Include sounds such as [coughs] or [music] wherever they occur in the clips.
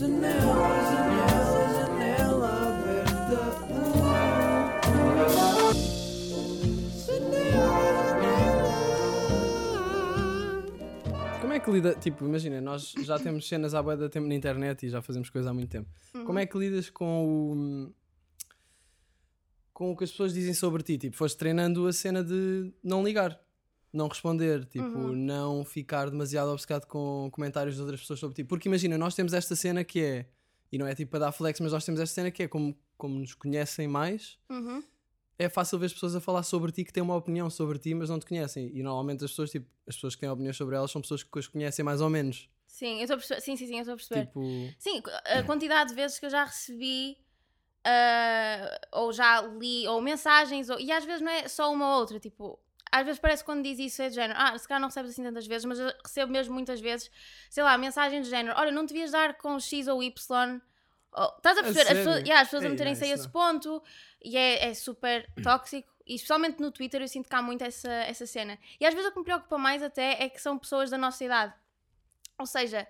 Janela, janela, janela aberta. Como é que lida, tipo, imagina, nós já temos cenas à boia da tempo na internet e já fazemos coisa há muito tempo. Como é que lidas com o com o que as pessoas dizem sobre ti? Tipo, foste treinando a cena de não ligar, não responder, tipo, não ficar demasiado obcecado com comentários de outras pessoas sobre ti. Porque imagina, nós temos esta cena que é, e não é tipo para dar flex, mas nós temos esta cena que é como, como nos conhecem mais, Uhum. é fácil ver as pessoas a falar sobre ti que têm uma opinião sobre ti, mas não te conhecem. E normalmente as pessoas, tipo, as pessoas que têm opiniões sobre elas são pessoas que as conhecem mais ou menos. Sim, eu estou a perceber. Sim, sim, sim, eu estou a perceber. Tipo, Sim, a quantidade de vezes que eu já recebi, ah, ou já li, ou mensagens, ou- e às vezes não é só uma ou outra, tipo, às vezes parece que quando diz isso é de género, ah, se calhar não recebes assim tantas vezes, mas eu recebo mesmo muitas vezes, sei lá, mensagens de género, olha, não devias dar com X ou Y. ou- estás a perceber? As sério? pessoas, yeah, as pessoas a Ei, meterem-se a esse ponto e é, é super [clears throat] tóxico. E especialmente no Twitter eu sinto que há muito essa, essa cena. E às vezes o que me preocupa mais até é que são pessoas da nossa idade. Ou seja,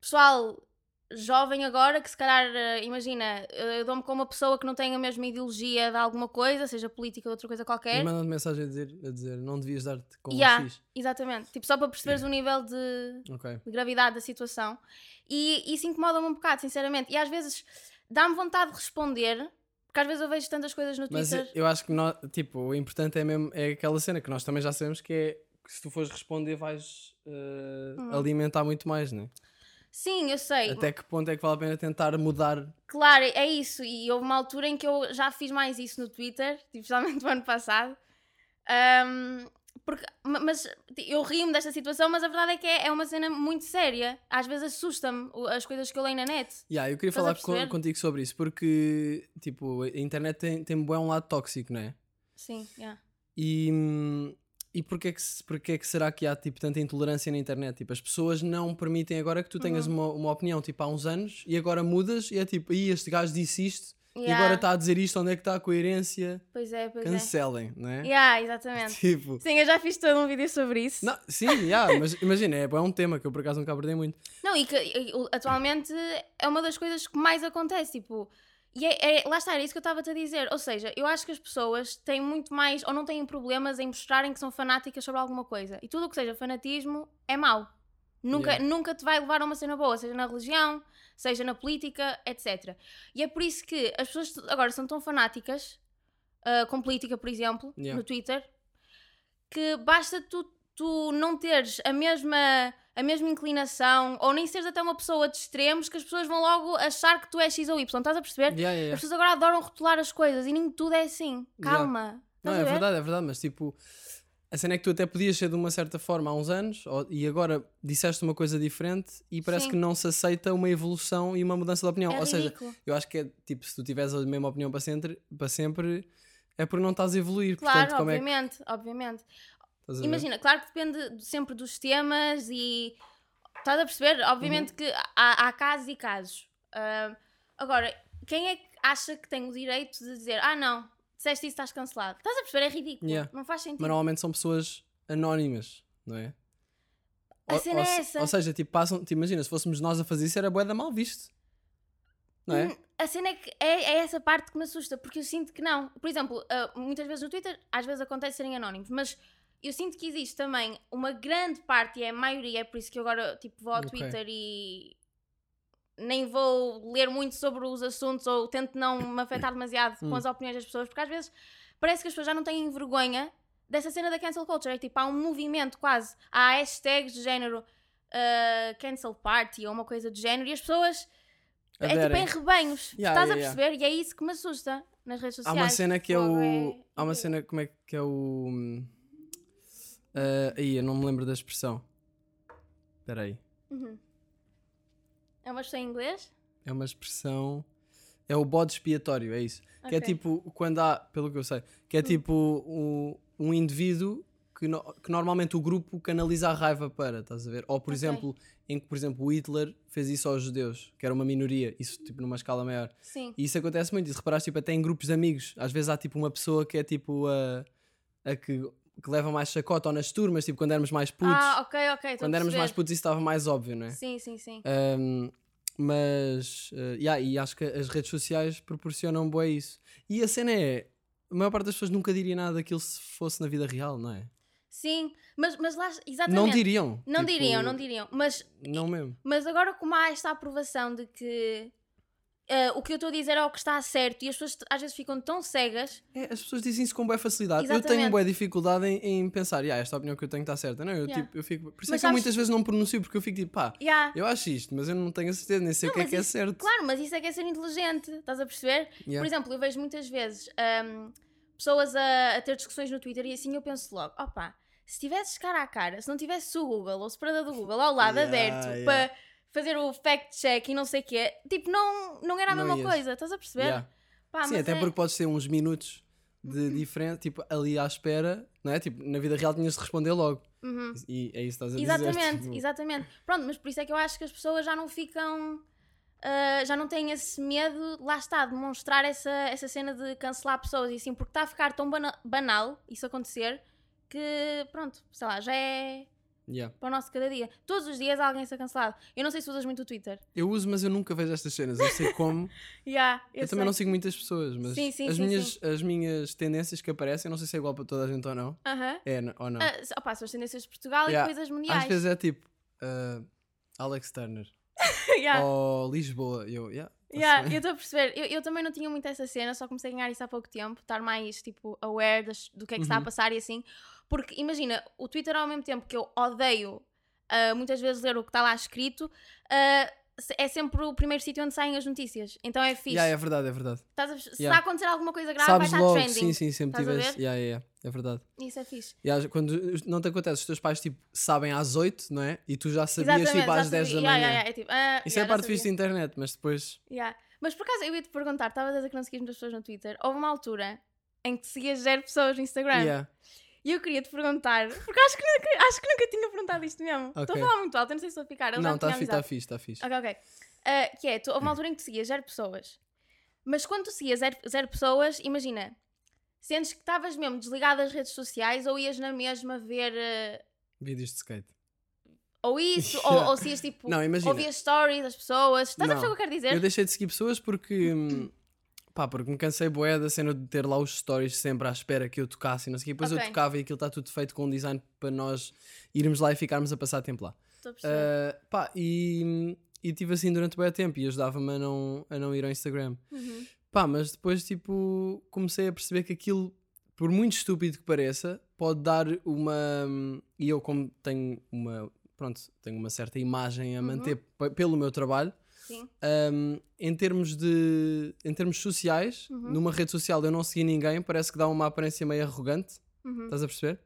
pessoal jovem agora que se calhar, eh, imagina, eu dou-me com uma pessoa que não tem a mesma ideologia de alguma coisa, seja política ou outra coisa e qualquer. mandam-te mensagem a dizer, a dizer não devias dar-te com Yeah. um X. Exatamente. Tipo, só para perceberes o nível de, Ok. de gravidade da situação. E isso incomoda-me um bocado, sinceramente. E às vezes dá-me vontade de responder, porque às vezes eu vejo tantas coisas no Mas Twitter. eu acho que nós, tipo, o importante é mesmo é aquela cena que nós também já sabemos que é que se tu fores responder vais eh, Uhum. alimentar muito mais, né? Sim, eu sei. Até que ponto é que vale a pena tentar mudar? Claro, é isso. E houve uma altura em que eu já fiz mais isso no Twitter, [laughs] especialmente no ano passado. Ahm, porque, ma- mas eu rio-me desta situação, mas a verdade é que é, é uma cena muito séria. Às vezes assusta-me as coisas que eu leio na net. Yeah, eu queria Estás falar contigo sobre isso porque, tipo, a internet tem, tem um lado tóxico, não é? Sim, yeah. E, hum, e porquê, que, porquê que será que há tipo, tanta intolerância na internet? Tipo, as pessoas não permitem agora que tu tenhas Uhum. uma, uma opinião tipo, há uns anos e agora mudas e é tipo, "Ih, este gajo disse isto e Yeah. agora está a dizer isto, onde é que está a coerência? Pois é, pois Cancelem, não é? é. Yeah, exatamente. [laughs] Tipo, Sim, eu já fiz todo um vídeo sobre isso. não, sim, yeah, mas [laughs] imagina, é, é um tema que eu por acaso nunca abordei muito. Não, e que e, atualmente é uma das coisas que mais acontece, tipo, e é, é- lá está, era isso que eu estava-te a dizer. Ou seja, eu acho que as pessoas têm muito mais, ou não têm problemas em mostrarem que são fanáticas sobre alguma coisa. E tudo o que seja fanatismo é mau. Nunca, Yeah. nunca te vai levar a uma cena boa, seja na religião, seja na política, etc. E é por isso que as pessoas agora são tão fanáticas ah, com política, por exemplo, Yeah. no Twitter, que basta tu, tu não teres a mesma, a mesma inclinação ou nem seres até uma pessoa de extremos que as pessoas vão logo achar que tu és X ou Y. Estás a perceber? Yeah, yeah, As yeah. pessoas agora adoram rotular as coisas e nem tudo é assim. Calma. Não, é verdade, é verdade, mas tipo, a cena é que tu até podias ser de uma certa forma há uns anos ou- e agora disseste uma coisa diferente e parece Sim. que não se aceita uma evolução e uma mudança de opinião. É ou seja, ridículo. eu acho que é tipo, se tu tiveres a mesma opinião para sempre, para sempre é porque não estás a evoluir. Claro, Portanto, como é que obviamente, Imagina, claro que depende sempre dos temas e estás a perceber? Obviamente Uhum. que há, há casos e casos. Ah, agora, quem é que acha que tem o direito de dizer ah não, disseste isso, estás cancelado? Estás a perceber? É ridículo. Yeah. Não faz sentido. Mas normalmente são pessoas anónimas, não é? A Ou- cena ou, é essa. ou seja, tipo, passam, te imagina, se fôssemos nós a fazer isso era boeda mal visto. Não é? Hum, A cena é que é, é essa parte que me assusta, porque eu sinto que não. Por exemplo, ah, muitas vezes no Twitter, às vezes acontece serem anónimos, mas eu sinto que existe também uma grande parte, e é a maioria, é por isso que eu agora tipo, vou ao Ok. Twitter e nem vou ler muito sobre os assuntos ou tento não me afetar demasiado com Hum. as opiniões das pessoas, porque às vezes parece que as pessoas já não têm vergonha dessa cena da cancel culture. É tipo, há um movimento quase, há hashtags do género ah, cancel party ou uma coisa do género, e as pessoas é tipo em rebanhos. Yeah, Estás yeah, a yeah. perceber? E é isso que me assusta nas redes Há sociais. uma cena que é o. é- Há uma cena, como é que é o. hum, ah, aí, eu não me lembro da expressão. Espera aí. Uhum. É uma expressão em inglês? É uma expressão. É o bode expiatório, é isso. Que é. Hum. tipo, quando há, pelo que eu sei, que é tipo o- um indivíduo que, no- que normalmente o grupo canaliza a raiva para, estás a ver? Ou por Ok. exemplo, em que, por exemplo, o Hitler fez isso aos judeus, que era uma minoria, isso tipo numa escala maior. Sim. E isso acontece muito, e se reparares, tipo, até em grupos de amigos, às vezes há tipo uma pessoa que é tipo a, a que, que leva mais chacota ou nas turmas, tipo quando éramos mais putos. Ah, ok, ok. quando éramos mais putos isso estava mais óbvio, não é? Sim, sim, sim. Um, mas, eh, yeah, e acho que as redes sociais proporcionam bué isso. E a cena é, a maior parte das pessoas nunca diria nada daquilo se fosse na vida real, não é? Sim, mas, mas lá, exatamente. Não diriam. Não tipo, diriam, não diriam. Mas, Não mesmo. mas agora, como há esta aprovação de que eh, o que eu estou a dizer é o que está certo e as pessoas às vezes ficam tão cegas. É, as pessoas dizem isso com boa facilidade. Eu tenho Exatamente. boa dificuldade em, em pensar, "Ya, esta opinião que eu tenho está certa. Não, eu, Yeah. tipo, eu fico. Por isso Mas é que eu muitas vezes não pronuncio, porque eu fico tipo, pá, Yeah. eu acho isto, mas eu não tenho a certeza, nem sei Não, o que é mas que é isso- certo. Claro, mas isso é que é ser inteligente, estás a perceber? Yeah. Por exemplo, eu vejo muitas vezes ahm, pessoas a, a ter discussões no Twitter e assim eu penso logo: opa, se tivesses cara a cara, se não tivesse o Google ou o separador do Google ao lado Yeah, aberto yeah. para fazer o fact-check e não sei o quê, tipo, não, não era a Não mesma ias. coisa, estás a perceber? Yeah. Pá, Sim, até é- porque podes ter uns minutos de diferença, tipo, ali à espera, não é? Tipo, na vida real tinhas de responder logo. Uhum. E é isso que estás a dizer. Exatamente, tipo, exatamente. Pronto, mas por isso é que eu acho que as pessoas já não ficam. ah, já não têm esse medo, lá está, de demonstrar essa, essa cena de cancelar pessoas e assim, porque está a ficar tão bana- banal isso acontecer que, pronto, sei lá, já é yeah. para o nosso cada dia. Todos os dias alguém ser cancelado. Eu não sei se usas muito o Twitter. Eu uso, mas eu nunca vejo estas cenas. Eu sei como. [laughs] Yeah, eu eu também não sei. sigo muitas pessoas, mas Sim, sim, as, sim, minhas, as minhas tendências que aparecem, não sei se é igual para toda a gente ou não. Aham. É n- ou não. Se- opa, são as tendências de Portugal Yeah. e coisas mundiais. Às vezes é tipo ah, Alex Turner [laughs] Yeah. ou Lisboa. Eu, yeah, tá Yeah, eu estou a perceber. Eu, eu também não tinha muito essa cena, só comecei a ganhar isso há pouco tempo, estar mais tipo aware das- do que é que está a Uhum. passar e assim. Porque imagina, o Twitter ao mesmo tempo que eu odeio ah, muitas vezes ler o que está lá escrito, se- é sempre o primeiro sítio onde saem as notícias. Então é fixe. Yeah, é verdade, é verdade. Estás a Se Yeah. acontecer alguma coisa grave, Sabes vai estar logo, trending. sim, sim, sempre Estás tivesse. Yeah, yeah, yeah, é verdade. Isso é fixe. Às- quando não te acontece, os teus pais tipo, sabem às 8, não é? E tu já sabias Exatamente, tipo, às já 10 da manhã. Yeah, yeah, yeah, é tipo, ah, Isso é a yeah, parte fixe da internet, mas depois. Yeah. Mas por acaso eu ia te perguntar, estavas a dizer que não seguias muitas pessoas no Twitter. Houve uma altura em que seguias zero pessoas no Instagram. E eu queria te perguntar, porque acho que nunca, acho que nunca tinha perguntado isto mesmo. Estou Ok. a falar muito alto, eu não sei se estou a ficar. ele Não, está fixe, está fixe, está fixe. Ok, ok. Ah, que é, tu, houve uma altura em que tu seguias zero pessoas. Mas quando tu seguias zero, zero pessoas, imagina, sentes que estavas mesmo desligado das redes sociais ou ias na mesma ver ah, Vídeos de skate. ou isso, [laughs] Yeah. ou, ou se ias tipo, Não, imagina. ouvias stories das pessoas. Estás a Não. perceber o que eu quero dizer? Eu deixei de seguir pessoas porque. hum, Pá, porque me cansei bué da cena de ter lá os stories sempre à espera que eu tocasse e não sei o quê. Depois Ok. eu tocava e aquilo está tudo feito com um design para nós irmos lá e ficarmos a passar tempo lá. Estou a perceber. Ah, pá, e, e tive assim durante bué tempo e ajudava-me a não, a não ir ao Instagram. Uhum. Pá, mas depois, tipo, comecei a perceber que aquilo, por muito estúpido que pareça, pode dar uma. E eu, como tenho uma. Pronto, tenho uma certa imagem a Uhum. manter pe- pelo meu trabalho. Sim. um, em termos de. Em termos sociais, Uhum. numa rede social eu não segui ninguém, parece que dá uma aparência meio arrogante. Uhum. Estás a perceber?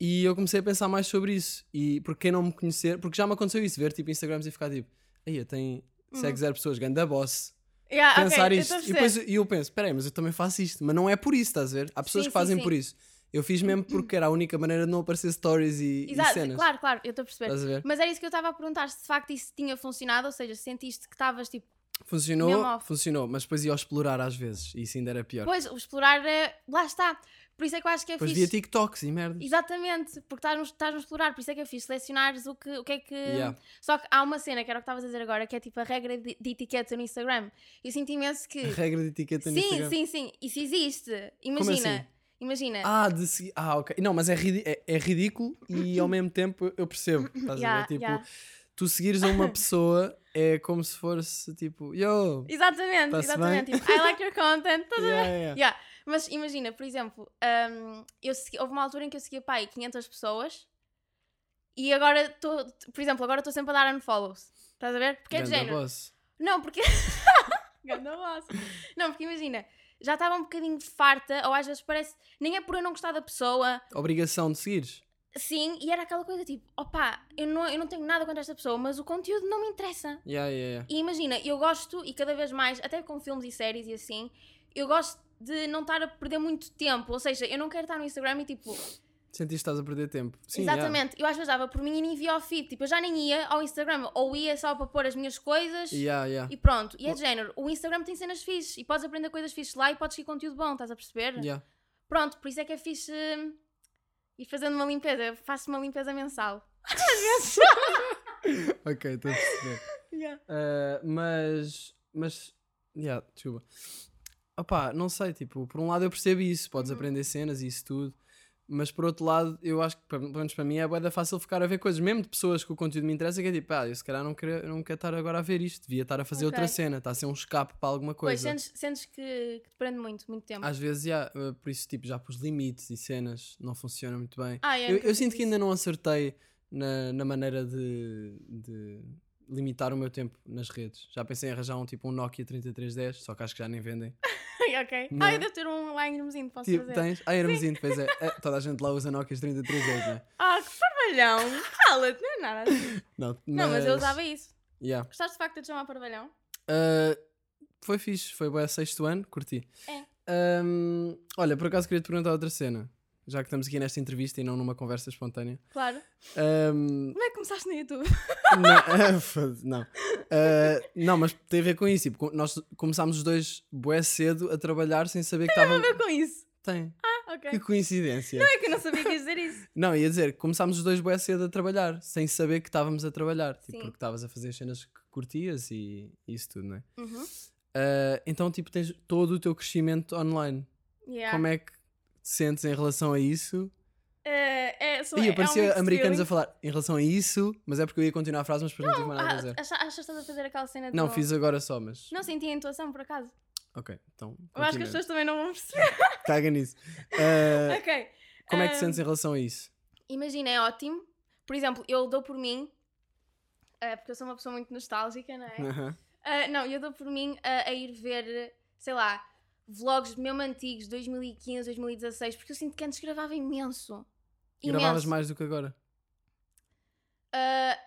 E eu comecei a pensar mais sobre isso. E porque quem não me conhecer, porque já me aconteceu isso, ver tipo Instagrams e ficar tipo, aí tem segue zero pessoas, ganda boss. Yeah, Pensar eu isto. E depois eu penso, peraí, mas eu também faço isto. Mas não é por isso, estás a ver? Há pessoas Sim, que fazem sim, por sim. isso. Eu fiz mesmo porque era a única maneira de não aparecer stories e, e Exato, cenas. claro, claro, eu estou a perceber. Estás a ver? Mas era isso que eu estava a perguntar, se de facto isso tinha funcionado, ou seja, se sentiste que estavas tipo. Funcionou, funcionou, mas depois ia ao explorar às vezes e isso ainda era pior. Pois, o explorar é. Lá está. Por isso é que eu acho que é via fixe. TikToks e merda. Exatamente, porque estás no, estás no explorar, por isso é que é fixe selecionares o que, o que é que. Yeah. Só que há uma cena que era o que estavas a dizer agora, que é tipo a regra de, de etiqueta no Instagram. Eu sinto imenso que. A regra de etiqueta no Sim, Instagram. sim, sim, isso existe. Imagina, assim? Imagina. Ah, de seguir. Ah, ok. Não, mas é, ridi- é, é ridículo e ao mesmo tempo eu percebo. [laughs] Estás a Yeah, ver? Tipo, yeah. tu seguires a uma [coughs] pessoa é como se fosse tipo, yo. Exatamente, exatamente. Tipo, I like your content. Estás a ver? Yeah, yeah. Yeah. Mas imagina, por exemplo, hum, eu segui- houve uma altura em que eu seguia pai 500 pessoas e agora estou, por exemplo, agora estou sempre a dar unfollows. Estás a ver? Porque é de género. boss. Não, porque. [laughs] Ganda boss. Não, porque imagina, já estava um bocadinho farta, ou às vezes parece. Nem é por eu não gostar da pessoa, Obrigação de seguires. sim, e era aquela coisa tipo, opá, eu não, eu não tenho nada contra esta pessoa, mas o conteúdo não me interessa. Yeah, yeah, yeah. E imagina, eu gosto, e cada vez mais, até com filmes e séries e assim, eu gosto de não estar a perder muito tempo. Ou seja, eu não quero estar no Instagram e tipo. Sentiste que estás a perder tempo. Sim, yeah. exatamente. Eu às vezes dava por mim e nem via ao feed. Tipo, eu já nem ia ao Instagram. Ou ia só para pôr as minhas coisas Yeah, yeah. e pronto. E é de género. O Instagram tem cenas fixes e podes aprender coisas fixes lá e podes seguir conteúdo bom, estás a perceber? Yeah. Pronto, por isso é que é fixe hum, ir fazendo uma limpeza. Eu faço uma limpeza mensal. [laughs] Ok, estou a perceber. [laughs] Yeah. Uh, mas, mas, yeah, desculpa. Opá, não sei, tipo, por um lado eu percebo isso, Uhum. podes aprender cenas e isso tudo, mas por outro lado eu acho que, pelo menos para mim, é bué da fácil ficar a ver coisas, mesmo de pessoas que o conteúdo me interessa, que é tipo, ah, eu se calhar não quero, não quero estar agora a ver isto, devia estar a fazer outra Ok. cena, está a ser um escape para alguma Pois, coisa. sentes, sentes que, que te prende muito, muito tempo. Às vezes, yeah, por isso, tipo, já pus limites e cenas, não funciona muito bem. Ah, é, eu eu sinto que ainda não acertei na, na maneira de, de limitar o meu tempo nas redes. Já pensei em arranjar um tipo um Nokia 3310, só que acho que já nem vendem. [laughs] ok. Não Ah, é? eu devo ter um lá em Hermesinho, posso Tipo, fazer. tens? Ah, Hermesinho, pois é. É, Toda a gente lá usa Nokias 3310, não é? [laughs] Ah, que parvalhão! Cala-te, não é nada assim. [laughs] Não, Não, mas eu usava isso. Yeah. Gostaste de facto de te chamar parvalhão? Uh, foi fixe, foi bem sexto ano, curti. É. Um, olha, por acaso queria te perguntar outra cena, já que estamos aqui nesta entrevista e não numa conversa espontânea. Claro. Um, Como é que começaste no YouTube? não, [laughs] foda-se, não. Uh, não, mas tem a ver com isso. Tipo, nós começámos os dois bué cedo a trabalhar sem saber que Tem a ver com isso. Tem. Ah, ok. Que coincidência. É que eu não sabia que ias dizer isso. [laughs] Não, ia dizer, começámos os dois bué cedo a trabalhar, sem saber que estávamos a trabalhar. Tipo, Sim. porque estavas a fazer as cenas que curtias e isso tudo, não é? Uhum. Uh, então, tipo, tens todo o teu crescimento online. Yeah. Como é que sentes em relação a isso? É, é, sou, E é um aparecia americanos a feeling. falar em relação a isso, mas é porque eu ia continuar a frase, mas depois não, tive mais nada a dizer. Ah, acha- achas que estás a fazer aquela cena de. Não, fiz agora só, mas. Não senti a intuação, por acaso. Ok, então. Eu acho que as pessoas também não vão perceber. [laughs] Caga nisso. Uh, ok. como é que te Um, sentes em relação a isso? Imagina, é ótimo. Por exemplo, eu dou por mim, ah, porque eu sou uma pessoa muito nostálgica, não é? Aham. Ah, não, eu dou por mim a, a ir ver, sei lá, vlogs mesmo antigos, 2015, 2016, porque eu sinto que antes gravava imenso. Gravavas Imenso. mais do que agora? Ah,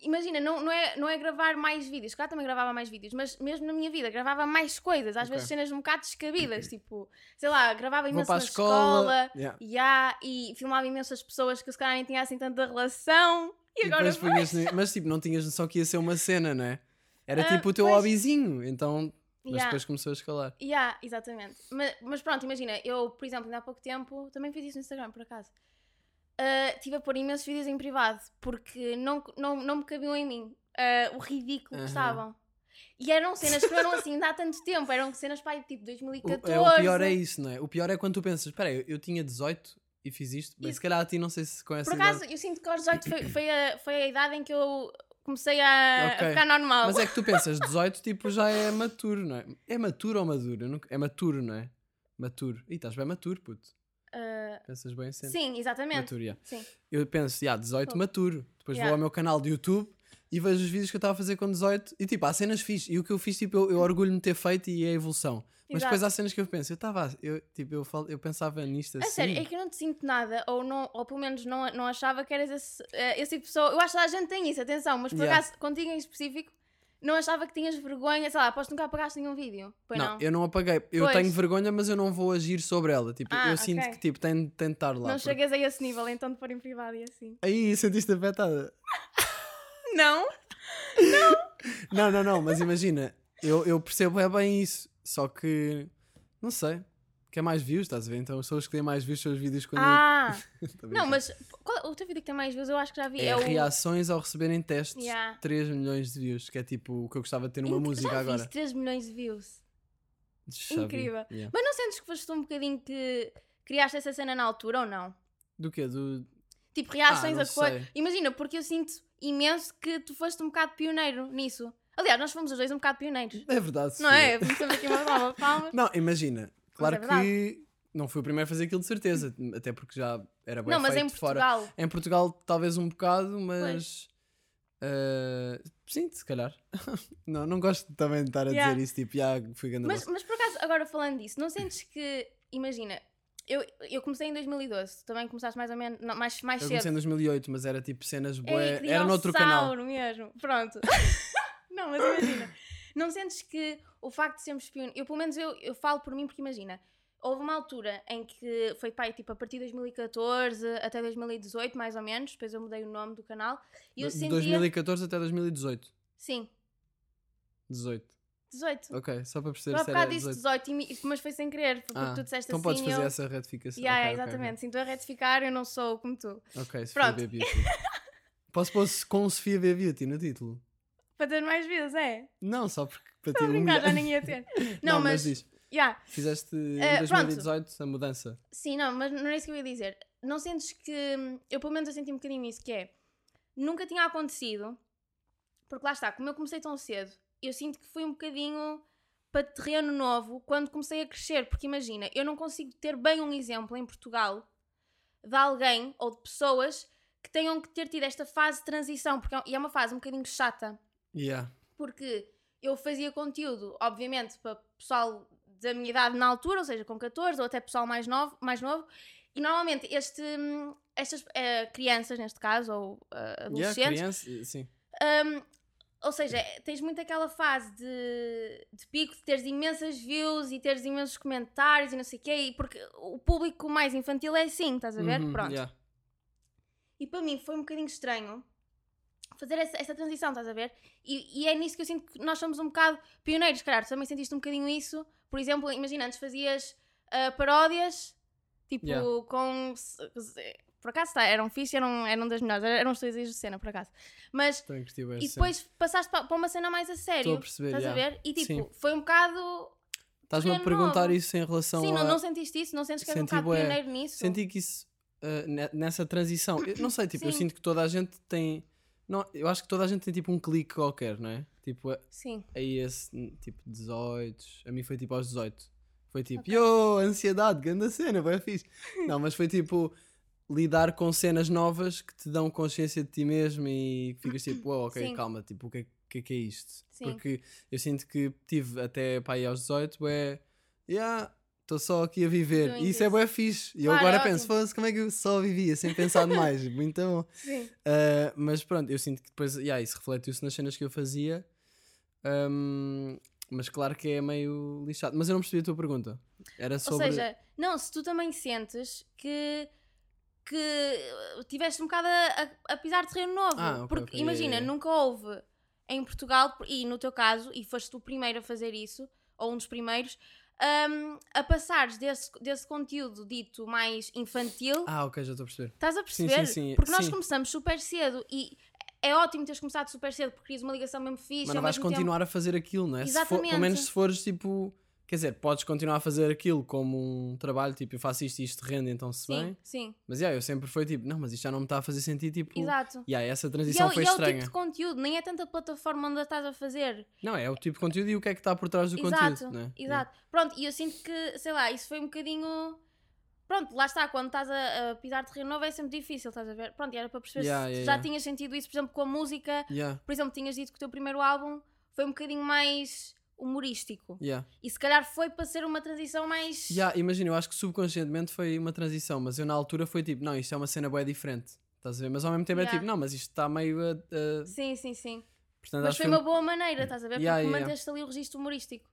imagina, não, não, é, não é gravar mais vídeos, claro também gravava mais vídeos, mas mesmo na minha vida gravava mais coisas, às Ok. vezes cenas um bocado descabidas, tipo, sei lá, gravava imenso na escola. escola, Yeah. yeah, e filmava imensas pessoas que se calhar nem tinha assim tanta relação, e, E agora depois mas tipo, não tinhas noção que ia ser uma cena, não é? Era Ah, tipo o teu pois. hobbyzinho, então. Mas Yeah. depois começou a escalar. Yeah, exatamente. Mas, mas pronto, imagina, eu, por exemplo, ainda há pouco tempo, também fiz isso no Instagram, por acaso. Ah, Estive a pôr imensos vídeos em privado porque não, não, não me cabiam em mim ah, o ridículo Aham. que estavam. E eram cenas que não eram assim ainda há tanto tempo, eram cenas para tipo O, 2014. é, o pior é isso, não é? O pior é quando tu pensas, espera eu, eu tinha 18 e fiz isto. Isso. se calhar a ti não sei se com essa Por acaso, idade. eu sinto que aos 18 foi, foi, a, foi a idade em que eu comecei a, a Ok. ficar normal. Mas é que tu [laughs] pensas, 18 tipo já é maturo, não é? É maturo ou maduro? Nunca- É maturo, não é? Maturo. Ih, estás bem maturo, puto. Ah, Pensas bem sempre. sim, exatamente. Maturo, yeah. Sim. Eu penso, já, 18 Pô. maturo. Depois Yeah. vou ao meu canal de YouTube e vejo os vídeos que eu estava a fazer com 18 e tipo, há cenas fixe. E o que eu fiz, tipo, eu, eu orgulho-me de ter feito e é a evolução. Mas Exato. depois há cenas que eu penso, eu estava, eu, tipo, eu, falo, eu pensava nisto assim. sério, é que eu não te sinto nada, ou, não, ou pelo menos não, não achava que eras esse, eh, esse tipo de pessoa. Eu acho que a gente tem isso, atenção, mas por Yeah. acaso, contigo em específico, não achava que tinhas vergonha, sei lá, aposto que nunca apagaste nenhum vídeo. Pois não. não, eu não apaguei. Eu Pois. tenho vergonha, mas eu não vou agir sobre ela. Tipo, Ah, eu sinto ok. que tipo, tem de tentar lá. Não porque- chegas a esse nível, então de pôr em privado e assim. Aí, sentiste afetada. Não? [laughs] Não, não, não, mas imagina, eu, eu percebo é bem isso. Só que, não sei, quer mais views, estás a ver? Então são os que têm mais views, são os vídeos quando. Ah! [laughs] eu... Não, mas qual, o teu vídeo que tem mais views eu acho que já vi. É, É, o. reações ao receberem testes. Yeah. 3 milhões de views, que é tipo o que eu gostava de ter numa Inc- música já agora. Fiz 3 milhões de views. Já. Incrível. Yeah. Mas não sentes que foste um bocadinho que criaste essa cena na altura ou não? Do quê? Do... Tipo, reações Ah, a coisas. Imagina, porque eu sinto imenso que tu foste um bocado pioneiro nisso. Aliás, nós fomos os dois um bocado pioneiros. É verdade. Não Sofia. é? Começamos aqui uma palma, palmas. Não, imagina. Claro é que não fui o primeiro a fazer aquilo de certeza. Até porque já era bem Não, mas em fora. Portugal. Em Portugal, talvez um bocado, mas. eh, sim, se calhar. [laughs] não, não gosto também de estar a Yeah. dizer isso, tipo, já fui ganhando Mas, mas por acaso, agora falando disso, não sentes que. Imagina, eu, eu comecei em 2012, tu também começaste mais ou menos. Não, mais, mais Eu cedo. comecei em 2008, mas era tipo cenas bué. que Era noutro canal. mesmo. Pronto. [laughs] não, mas imagina. Não sentes que o facto de sermos pioneiros. Eu, pelo menos, eu, eu falo por mim porque imagina. Houve uma altura em que foi pai, tipo, a partir de 2014 até 2018, mais ou menos. Depois eu mudei o nome do canal. E eu De sentia. 2014 até 2018. Sim, 18. 18. Ok, só para perceber há se era bocado disse 18. 18, e mi- mas foi sem querer. Porque Ah, tu disseste então assim. podes e fazer eu... essa retificação. Yeah, Ok, ok, exatamente. Sim, estou a retificar, eu não sou como tu. Ok, Sofia Pronto. Beauty. [laughs] Posso pôr com Sofia B. Beauty no título? Para ter mais views, é? Não, só porque para Estou a ter um brincar, já nem ia ter. [laughs] Não, Não, mas. mas yeah. Fizeste em Eh, pronto. 2018 a mudança. Sim, não, mas não é isso que eu ia dizer. Não sentes que. Eu, pelo menos, eu senti um bocadinho isso, que é. Nunca tinha acontecido. Porque lá está, como eu comecei tão cedo, eu sinto que foi um bocadinho para terreno novo quando comecei a crescer. Porque imagina, eu não consigo ter bem um exemplo em Portugal de alguém ou de pessoas que tenham que ter tido esta fase de transição. Porque é- e é uma fase um bocadinho chata. Yeah. porque eu fazia conteúdo, obviamente, para pessoal da minha idade na altura, ou seja, com 14, ou até pessoal mais novo, mais novo e normalmente este, estas eh, crianças, neste caso, ou eh, Yeah, adolescentes, criança, sim. hum, ou seja, tens muito aquela fase de, de pico de teres imensas views e teres imensos comentários e não sei o quê, porque o público mais infantil é assim, estás a ver? Uhum, Pronto. yeah. E para mim foi um bocadinho estranho fazer essa, essa transição, estás a ver? E, e é nisso que eu sinto que nós somos um bocado pioneiros, calhar. Tu também sentiste um bocadinho isso. Por exemplo, imagina, antes fazias ah, paródias, tipo, Yeah. com. Por acaso tá, eram fixe, eram, eram das melhores, eram os teus de cena, por acaso. Mas. E depois passaste pa- para uma cena mais a sério. Estou a perceber, Estás yeah. a ver? E tipo, Sim. foi um bocado. cena. Estás-me a perguntar novo. isso em relação Sim, a. não, não sentiste isso? Não sentes que és um bocado bué. pioneiro nisso? Senti que isso, uh, ne- nessa transição, eu não sei, tipo, eu Sim. sinto que toda a gente tem. Não, eu acho que toda a gente tem tipo um clique qualquer, não é? Tipo, a- Sim. aí esse tipo 18. A mim foi tipo aos 18. Foi tipo, yo, ansiedade, grande cena, vai fixe. [laughs] Não, mas foi tipo lidar com cenas novas que te dão consciência de ti mesmo e que ficas tipo, oh, ok, Sim. calma, tipo, o que é, que é que é isto? Sim. Porque eu sinto que tive até para aí aos 18, é, yeah, estou só aqui a viver. Doing E isso é this. bué fixe. E eu Claro, agora é penso, como é que eu só vivia sem pensar demais? [laughs] Muito bom. Sim. Uh, mas pronto, eu sinto que depois, yeah, isso reflete-se nas cenas que eu fazia. Um, mas claro que é meio lixado. Mas eu não percebi a tua pergunta. Era Ou sobre. seja, não, se tu também sentes que, que tiveste um bocado a, a- pisar terreno novo. Ah, ok, porque ok, imagina, yeah, yeah. nunca houve em Portugal, e no teu caso, e foste o primeiro a fazer isso, ou um dos primeiros, um, a passares desse, desse conteúdo dito mais infantil. Ah, ok, já estou a perceber. Estás a sim, perceber? sim, Porque nós sim. começamos super cedo e é ótimo teres começado super cedo porque crias uma ligação mesmo fixe. Mas não vais mesmo tempo- continuar a fazer aquilo, não é? Se for, Exatamente. pelo menos se fores tipo. Quer dizer, podes continuar a fazer aquilo como um trabalho, tipo, eu faço isto e isto rende, então se Sim, bem. sim, Mas yeah, eu sempre foi tipo, não, mas isto já não me está a fazer sentido, tipo. exato. Yeah, essa E é, transição o- foi e é o estranha. tipo de conteúdo, nem é tanta plataforma onde a estás a fazer. Não, é o tipo de conteúdo e o que é que está por trás do Exato, conteúdo, não é? exato. Pronto, e eu sinto que, sei lá, isso foi um bocadinho. Pronto, lá está, quando estás a, a pisar terreno novo é sempre difícil, estás a ver? Pronto, e era para perceber Yeah, se yeah, já yeah. tinhas sentido isso, por exemplo, com a música. Por exemplo, tinhas dito que o teu primeiro álbum foi um bocadinho mais humorístico. yeah. E se calhar foi para ser uma transição mais. Yeah, imagina, eu acho que subconscientemente foi uma transição, mas eu na altura foi tipo, não, isto é uma cena bem diferente. Estás a ver? Mas ao mesmo tempo é Yeah. tipo, não, mas isto está meio a. Sim, sim, sim. Portanto, Mas foi que uma boa maneira, estás a ver? Yeah, Porque yeah, manteste ali o registro humorístico.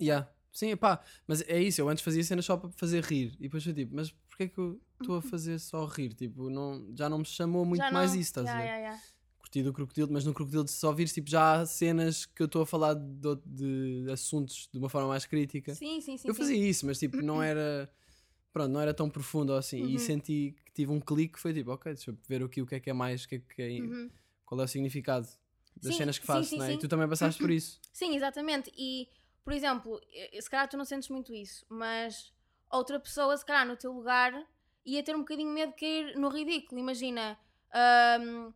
Yeah. Sim, pá, mas é isso, eu antes fazia cenas só para fazer rir e depois foi tipo, mas porquê é que eu estou a [laughs] fazer só rir? Tipo, não, já não me chamou muito mais isso, estás a ver? Curti do crocodilo, mas no crocodilo se só vires, tipo, já há cenas que eu estou a falar de, de assuntos de uma forma mais crítica. Sim, sim, sim. eu sim. fazia isso, mas tipo, não era. Pronto, não era tão profundo assim. Uhum. E senti que tive um clique que foi tipo, ok, deixa eu ver aqui o que é que é mais, que é que é, Uhum. qual é o significado das Sim, cenas que sim, faço, sim, não é? E sim. tu também passaste por [laughs] isso. Sim, exatamente. E, por exemplo, se calhar tu não sentes muito isso, mas outra pessoa, se calhar no teu lugar, ia ter um bocadinho medo de cair no ridículo. Imagina, ahm,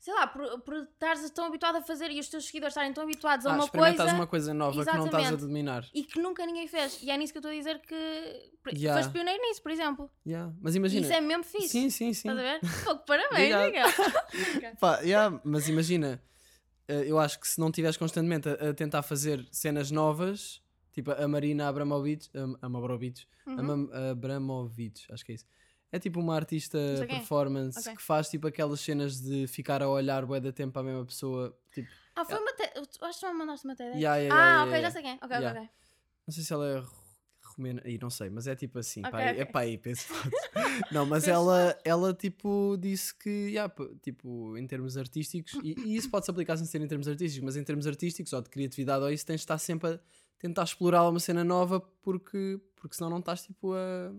sei lá, por, por estares tão habituado a fazer e os teus seguidores estarem tão habituados a Ah, uma coisa uma coisa nova que não estás a dominar. e que nunca ninguém fez. E é nisso que eu estou a dizer que Yeah. foste pioneiro nisso, por exemplo. Yeah. Mas imagina. isso é mesmo fixe. sim, sim, sim. Estás a ver? [laughs] Pouco parabéns. Miguel. [laughs] Pá, yeah, mas imagina, eh, eu acho que se não estiveres constantemente a, a tentar fazer cenas novas, tipo a Marina Abramovic, Am- Abramovic, Uhum. Amam- Abramovic, acho que é isso. É tipo uma artista é. performance Ok. que faz tipo aquelas cenas de ficar a olhar bué da tempo à mesma pessoa. Tipo, Ah, foi uma. Te... Acho que me mandaste uma TED. Yeah, yeah, ah, yeah, ok, yeah, já sei quem. Ok, Yeah. ok, ok. não sei se ela é ro- romena, aí não sei, mas é tipo assim, Ok, pá, é ok. pá aí, penso. [laughs] Não, mas ela, ela tipo disse que, yeah, tipo, em termos artísticos, e, e isso pode-se aplicar sem ser em termos artísticos, mas em termos artísticos ou de criatividade ou isso, tens de estar sempre a tentar explorar uma cena nova porque, porque senão não estás tipo a.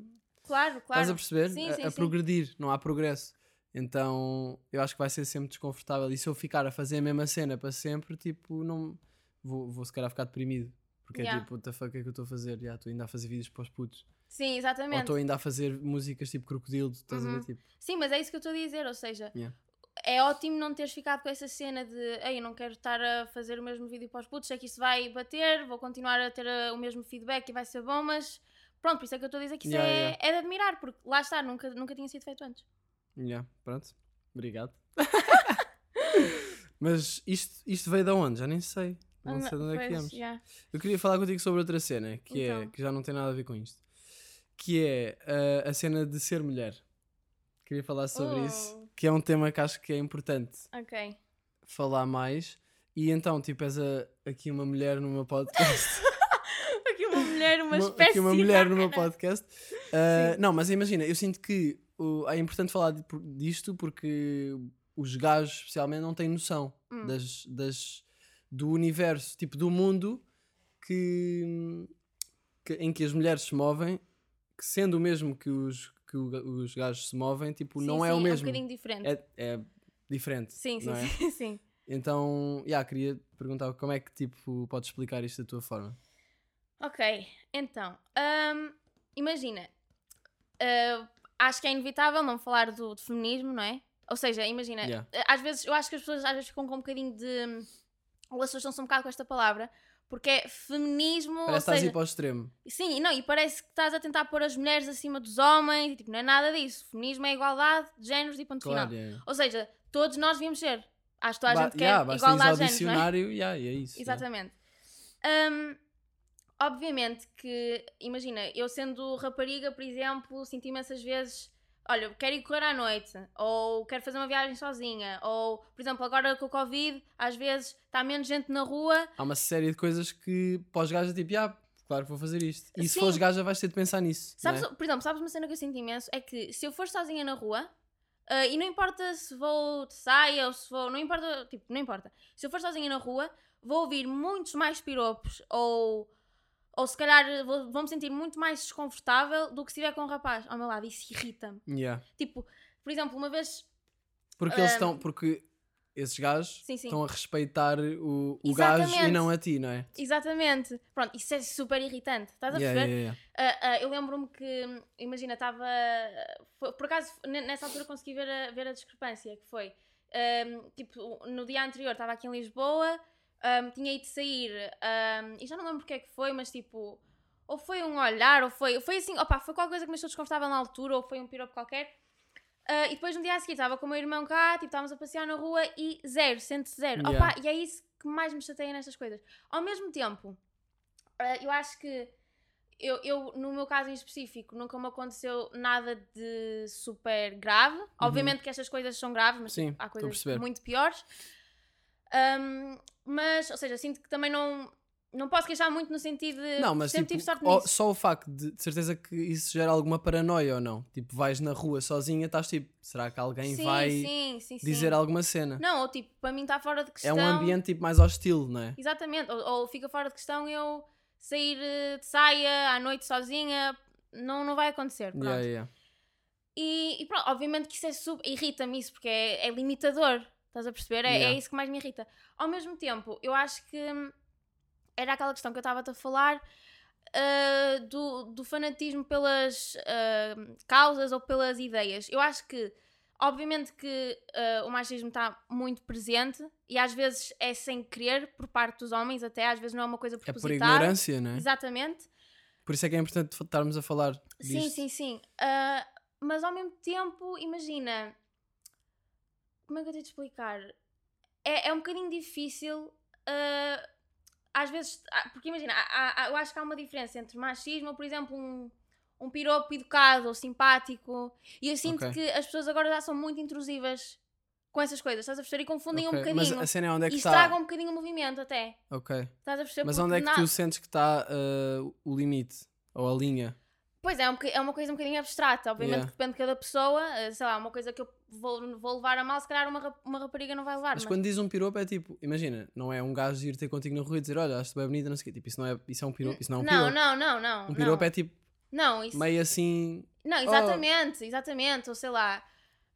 Claro, claro. Estás a perceber? Sim, a, sim, a sim. progredir, não há progresso. Então eu acho que vai ser sempre desconfortável. E se eu ficar a fazer a mesma cena para sempre, tipo, não vou, vou se calhar ficar deprimido. Porque é Yeah. tipo, what the fuck é que eu estou a fazer? Estou ainda a fazer vídeos para os putos. Sim, Ou exatamente. estou ainda a fazer músicas tipo crocodilo, estás a Uhum. ver? Tipo, Sim, mas é isso que eu estou a dizer, ou seja, Yeah. é ótimo não teres ficado com essa cena de ei, eu não quero estar a fazer o mesmo vídeo para os putos, sei que isso vai bater, vou continuar a ter uh, o mesmo feedback e vai ser bom, mas pronto, por isso é que eu estou a dizer que isso Yeah, é, yeah. é de admirar, porque lá está, nunca, nunca tinha sido feito antes. yeah, pronto. Obrigado. [laughs] Mas isto, isto veio de onde? Já nem sei. Não sei de onde é que Pois, viemos. yeah. Eu queria falar contigo sobre outra cena que, é, Então. que já não tem nada a ver com isto. Que é ah, a cena de ser mulher. Queria falar sobre isso. Oh. Que é um tema que acho que é importante Ok. falar mais. E então, tipo, és a- aqui uma mulher no meu podcast. [laughs] Uma mulher, uma, Uma- espécie aqui uma mulher no meu podcast. Sim. não, mas imagina, eu sinto que o- é importante falar de- disto porque os gajos, especialmente, não têm noção Hum. das, das, do universo, tipo, do mundo que, que- em que as mulheres se movem, que sendo o mesmo que os, que os gajos se movem, tipo, Sim, não é sim, o um mesmo. bocadinho diferente. É, é diferente. sim, sim, é? sim, sim. Então, yeah, queria perguntar como é que tipo, podes explicar isto da tua forma. Ok, então, hum, imagina, uh, acho que é inevitável não falar do, do feminismo, não é? Ou seja, imagina, Yeah. uh, às vezes, eu acho que as pessoas às vezes ficam com um bocadinho de. ou assustam-se um bocado com esta palavra, porque é feminismo. Parece que ou estás a ir para o extremo. Sim, e não, e parece que estás a tentar pôr as mulheres acima dos homens, e tipo, não é nada disso. Feminismo é igualdade de géneros e ponto Claro, final. yeah. Ou seja, todos nós devíamos ser. Acho que toda a Ba- gente quer yeah, ires igualdade de géneros, não é? dicionário yeah, e é isso. yeah. Exatamente. Obviamente que, imagina, eu sendo rapariga, por exemplo, sinto imensas vezes, olha, quero ir correr à noite, ou quero fazer uma viagem sozinha, ou, por exemplo, agora com o Covid, às vezes está menos gente na rua, Há uma série de coisas que gajos é tipo, yeah, claro que vou fazer isto. E se Sim. fores gaja vais ter de pensar nisso. Sabes, é? por exemplo, sabes uma cena que eu sinto imenso? É que se eu for sozinha na rua, ah, e não importa se vou de saia ou se vou, não importa, tipo, não importa. Se eu for sozinha na rua, vou ouvir muitos mais piropos ou, ou se calhar vou, vou me sentir muito mais desconfortável do que se estiver com um rapaz ao meu lado. Isso irrita-me. Yeah. Tipo, por exemplo, uma vez. Porque eles Hum. estão, porque esses gajos Sim, sim. estão a respeitar o, o gajo e não a ti, não é? Exatamente. Pronto, isso é super irritante. Estás a Yeah, perceber? yeah, yeah. Ah, ah, eu lembro-me que, imagina, estava. Por acaso, ne- nessa altura consegui ver a, ver a discrepância, que foi. ahm, tipo, no dia anterior estava aqui em Lisboa, ahm, tinha ido sair, ahm, e já não lembro porque é que foi, mas tipo. Ou foi um olhar, ou foi. Foi assim, opa, foi qualquer coisa que me deixou desconfortável na altura, ou foi um piropo qualquer. Ah, e depois no dia a seguir estava com o meu irmão cá, tipo, estávamos a passear na rua e zero, sente zero. Yeah. Opa, e é isso que mais me chateia nestas coisas. Ao mesmo tempo, ah, eu acho que eu, eu, no meu caso em específico, nunca me aconteceu nada de super grave. Obviamente que estas coisas são graves, mas Uhum. Sim, tipo, há coisas muito piores. Ahm, mas, ou seja, sinto que também não, não posso queixar muito no sentido de Não, mas sempre tipo, tive sorte nisso. só o facto de, de certeza que isso gera alguma paranoia ou não. Tipo, vais na rua sozinha, estás tipo, será que alguém sim, vai sim, sim, dizer alguma cena? Não, ou tipo, para mim está fora de é questão. um ambiente tipo mais hostil, não é? Exatamente, ou, ou fica fora de questão eu sair eh, de saia à noite sozinha, não, não vai acontecer. Pronto. Yeah, yeah. E, e pronto, obviamente que isso é super. irrita-me isso, porque é, é limitador. Estás a perceber? É, é Yeah. isso que mais me irrita. Ao mesmo tempo, eu acho que era aquela questão que eu estava-te a falar ah, do, do fanatismo pelas ah, causas ou pelas ideias. Eu acho que, obviamente, que ah, o machismo está muito presente e às vezes é sem querer por parte dos homens, até às vezes não é uma coisa É por propositada. ignorância, não é? Exatamente. Por isso é que é importante estarmos a falar disto. Sim, sim, sim. Mas ao mesmo tempo, imagina. Como é que eu tenho de explicar? É, é um bocadinho difícil. ah, às vezes. ah, Porque imagina, há- há- eu acho que há uma diferença entre machismo por exemplo, um, um piropo educado ou simpático. E eu sinto Ok. que as pessoas agora já são muito intrusivas com essas coisas, estás a perceber? E confundem um Ok, Mas bocadinho. a cena é onde é e que está. estragam um bocadinho o movimento até. Ok. Estás a perceber? Mas onde é que na- tu sentes que está ah, o limite? Ou a linha? Pois é, é é uma coisa um bocadinho abstrata. Obviamente Yeah. que depende de cada pessoa. eh, Sei lá, uma coisa que eu vou, vou levar a mal, se calhar uma, uma rapariga não vai levar. Mas mas- quando diz um piropo é tipo, imagina, não é um gajo ir ter contigo na rua e dizer, olha, acho-te bem bonita, não sei o quê. Tipo, isso não é, isso é um piropo, isso não é um não, piropo. não, não, não. Um piropo não. é tipo, Não, isso... meio assim, Não, exatamente, exatamente. Ou sei lá.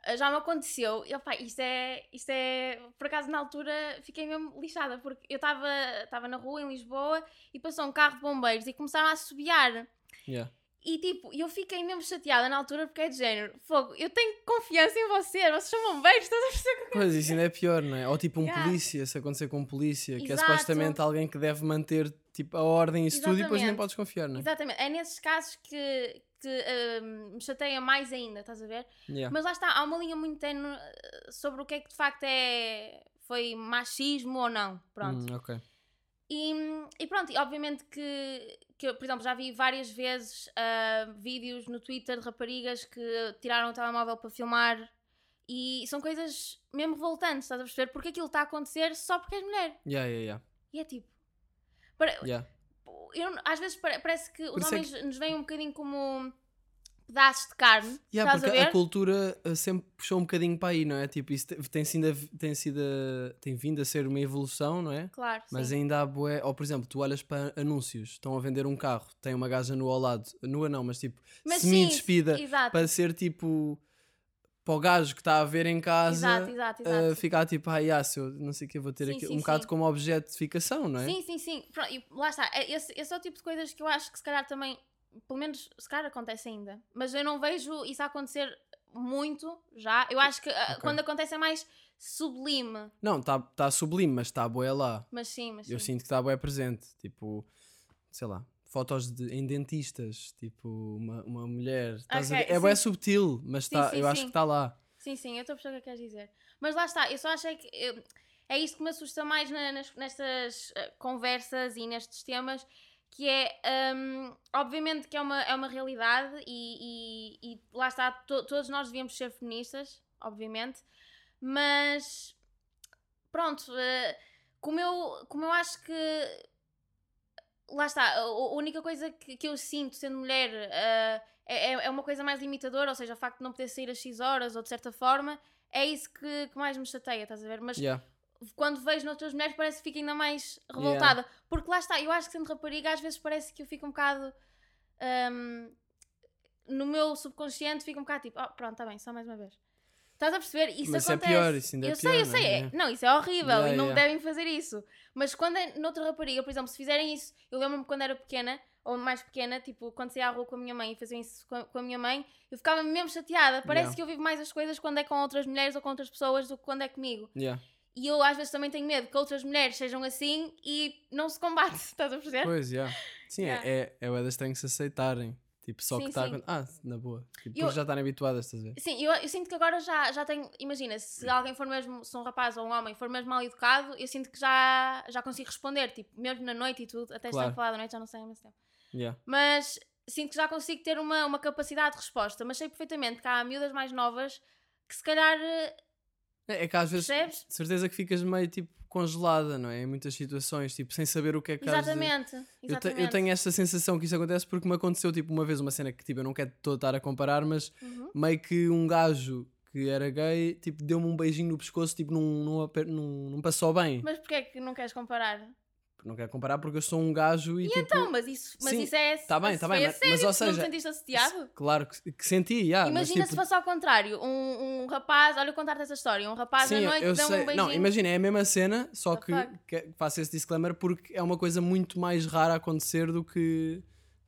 ah, já me aconteceu. E, opá, isto é, isto é. Por acaso, na altura, fiquei mesmo lixada, porque eu estava estava na rua, em Lisboa, e passou um carro de bombeiros e começaram a assobiar. Yeah. E tipo, eu fiquei mesmo chateada na altura porque é de género. Fogo, eu tenho confiança em vocês, vocês são bombeiros, estás a perceber? o que eu Pois, isso ainda é pior, não é? Ou tipo um Yeah. polícia, se acontecer com um polícia, que é Exato. supostamente alguém que deve manter tipo, a ordem e isso tudo e depois nem podes confiar, não é? Exatamente, é nesses casos que, que ah, me chateia mais ainda, estás a ver? Yeah. Mas lá está, há uma linha muito tenue ah, sobre o que é que de facto é. Foi machismo ou não. Pronto. Hum, ok. E, e pronto, e obviamente que, que eu, por exemplo, já vi várias vezes ah, vídeos no Twitter de raparigas que tiraram o telemóvel para filmar e são coisas mesmo revoltantes, estás a perceber? Porque aquilo está a acontecer só porque és mulher. Yeah, yeah, yeah. E é tipo. para- yeah. eu- às vezes pare- parece que os é homens nos veem um bocadinho como pedaços de carne, Yeah, estás a porque a, ver? cultura uh, sempre puxou um bocadinho para aí, não é? Tipo, isso te- tem, sido, a- tem, sido a- tem vindo a ser uma evolução, não é? Claro, Mas sim. ainda há bué, ou por exemplo, tu olhas para anúncios, estão a vender um carro, tem uma gaja nua ao lado, nua não, mas tipo, Mas semi-despida, para ser tipo, para o gajo que está a ver em casa, Exato, exato, exato. uh, ficar tipo, ah, yeah, se eu não sei o que, vou ter Sim, aqui sim, um bocado como objetificação, não é? Sim, sim, sim. Pronto, e lá está. É- Esse, esse é o tipo de coisas que eu acho que se calhar também, pelo menos se calhar acontece ainda. Mas eu não vejo isso a acontecer muito já. Eu acho que ah, Ok. quando acontece é mais sublime. Não, está tá sublime, mas está bué lá. Mas sim, mas Eu sim. sinto que está bué presente, tipo, sei lá, fotos de, em dentistas, tipo, uma, uma mulher, estás a Ok, ver? é subtil, mas Sim, tá, sim, eu acho que está lá. Sim, sim, eu estou a perceber o que queres dizer. Mas lá está, eu só achei que. eu- é isso que me assusta mais na- nas, nestas eh, conversas e nestes temas, que é. hum, obviamente que é uma, é uma realidade e, e- e lá está, to- todos nós devíamos ser feministas, obviamente, mas. Pronto, eh, como, eu, como eu acho que. Lá está, a única coisa que, que eu sinto sendo mulher eh, é, é uma coisa mais limitadora, ou seja, o facto de não poder sair às X horas ou de certa forma, é isso que, que mais me chateia, estás a ver? Mas Yeah. Quando vejo noutras mulheres parece que fico ainda mais revoltada. Porque lá está, eu acho que sendo rapariga às vezes parece que eu fico um bocado. hum, no meu subconsciente fica um bocado tipo, oh, pronto, está bem, só mais uma vez. Estás a perceber? Isso Mas é acontece. pior, isso ainda é eu pior, sei, eu sei. é? é- Não, isso é horrível Yeah, e não yeah. devem fazer isso. Mas quando é noutra rapariga, por exemplo, se fizerem isso, eu lembro-me quando era pequena, ou mais pequena, tipo, quando saía à rua com a minha mãe e faziam isso com a, com a minha mãe, eu ficava mesmo chateada. Parece Yeah. que eu vivo mais as coisas quando é com outras mulheres ou com outras pessoas do que quando é comigo. E eu às vezes também tenho medo que outras mulheres sejam assim e não se combate, [laughs] estás a perceber? Pois, yeah. Sim, Yeah. é, é, é o estranho se aceitarem. Tipo, só Sim, que está. Ah, na boa. Tipo, Eu- já estarem habituadas, estás a ver? Sim, eu, eu sinto que agora já, já tenho. Imagina, se alguém for mesmo, se um rapaz ou um homem for mesmo mal educado, eu sinto que já, já consigo responder, tipo, mesmo na noite e tudo, até Claro. estar a falar da noite, já não sei há muito tempo. Yeah. Mas sinto que já consigo ter uma, uma capacidade de resposta, mas sei perfeitamente que há miúdas mais novas que se calhar. É, é que às vezes, Percebes? de certeza que ficas meio tipo congelada, não é? Em muitas situações, tipo, sem saber o que é que has Exatamente. Eu, te- eu tenho esta sensação que isso acontece porque me aconteceu tipo uma vez uma cena que tipo, eu não quero todo estar a comparar, mas Uhum. meio que um gajo que era gay tipo, deu-me um beijinho no pescoço, tipo, não passou bem. Mas porquê é que não queres comparar? Não quero comparar porque eu sou um gajo e, tipo. Então, mas isso, mas sim, isso é. tá bem, tá bem, a mas- sério, mas, ou tu não te seja, sentiste assediado? Claro que, que senti, yeah, mas, Imagina tipo, se fosse ao contrário, um, um rapaz, olha eu contar-te essa história, um rapaz Sim, à noite eu dá um sei. beijinho. Não, imagina, é a mesma cena, só que, que faço esse disclaimer porque é uma coisa muito mais rara a acontecer do que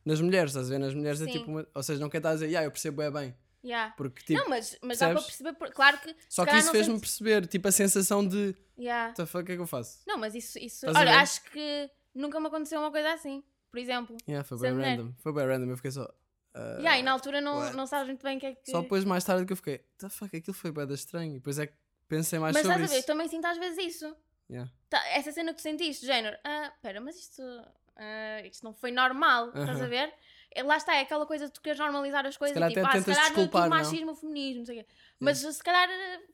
nas mulheres, estás a ver? Nas mulheres é Sim. tipo uma, Ou seja, não quer estar a dizer, yeah, eu percebo é bem. Yeah. Porque tipo. não, mas, mas dá para perceber, por- claro que. só que isso fez-me perceber, tipo, a sensação de. Yeah. The fuck, o que é que eu faço? Não, mas isso. isso Estás olha, acho que nunca me aconteceu uma coisa assim, por exemplo. Yeah, foi bem random. Foi bem random, eu fiquei só. ah, Yeah, e na altura não, what? não sabes muito bem o que é que. Só depois, mais tarde, que eu fiquei, the fuck, aquilo foi bem estranho. E depois é que pensei mais mas sobre estás a ver, eu isso. também sinto às vezes isso. Yeah. Tá, essa cena que tu sentiste, género, ah, pera, mas isto, ah, isto não foi normal, estás a ver? É, Lá está, é aquela coisa de tu queres normalizar as coisas, calhar tipo, ah, se calhar desculpar, não? machismo, feminismo, não sei o quê. Mas se calhar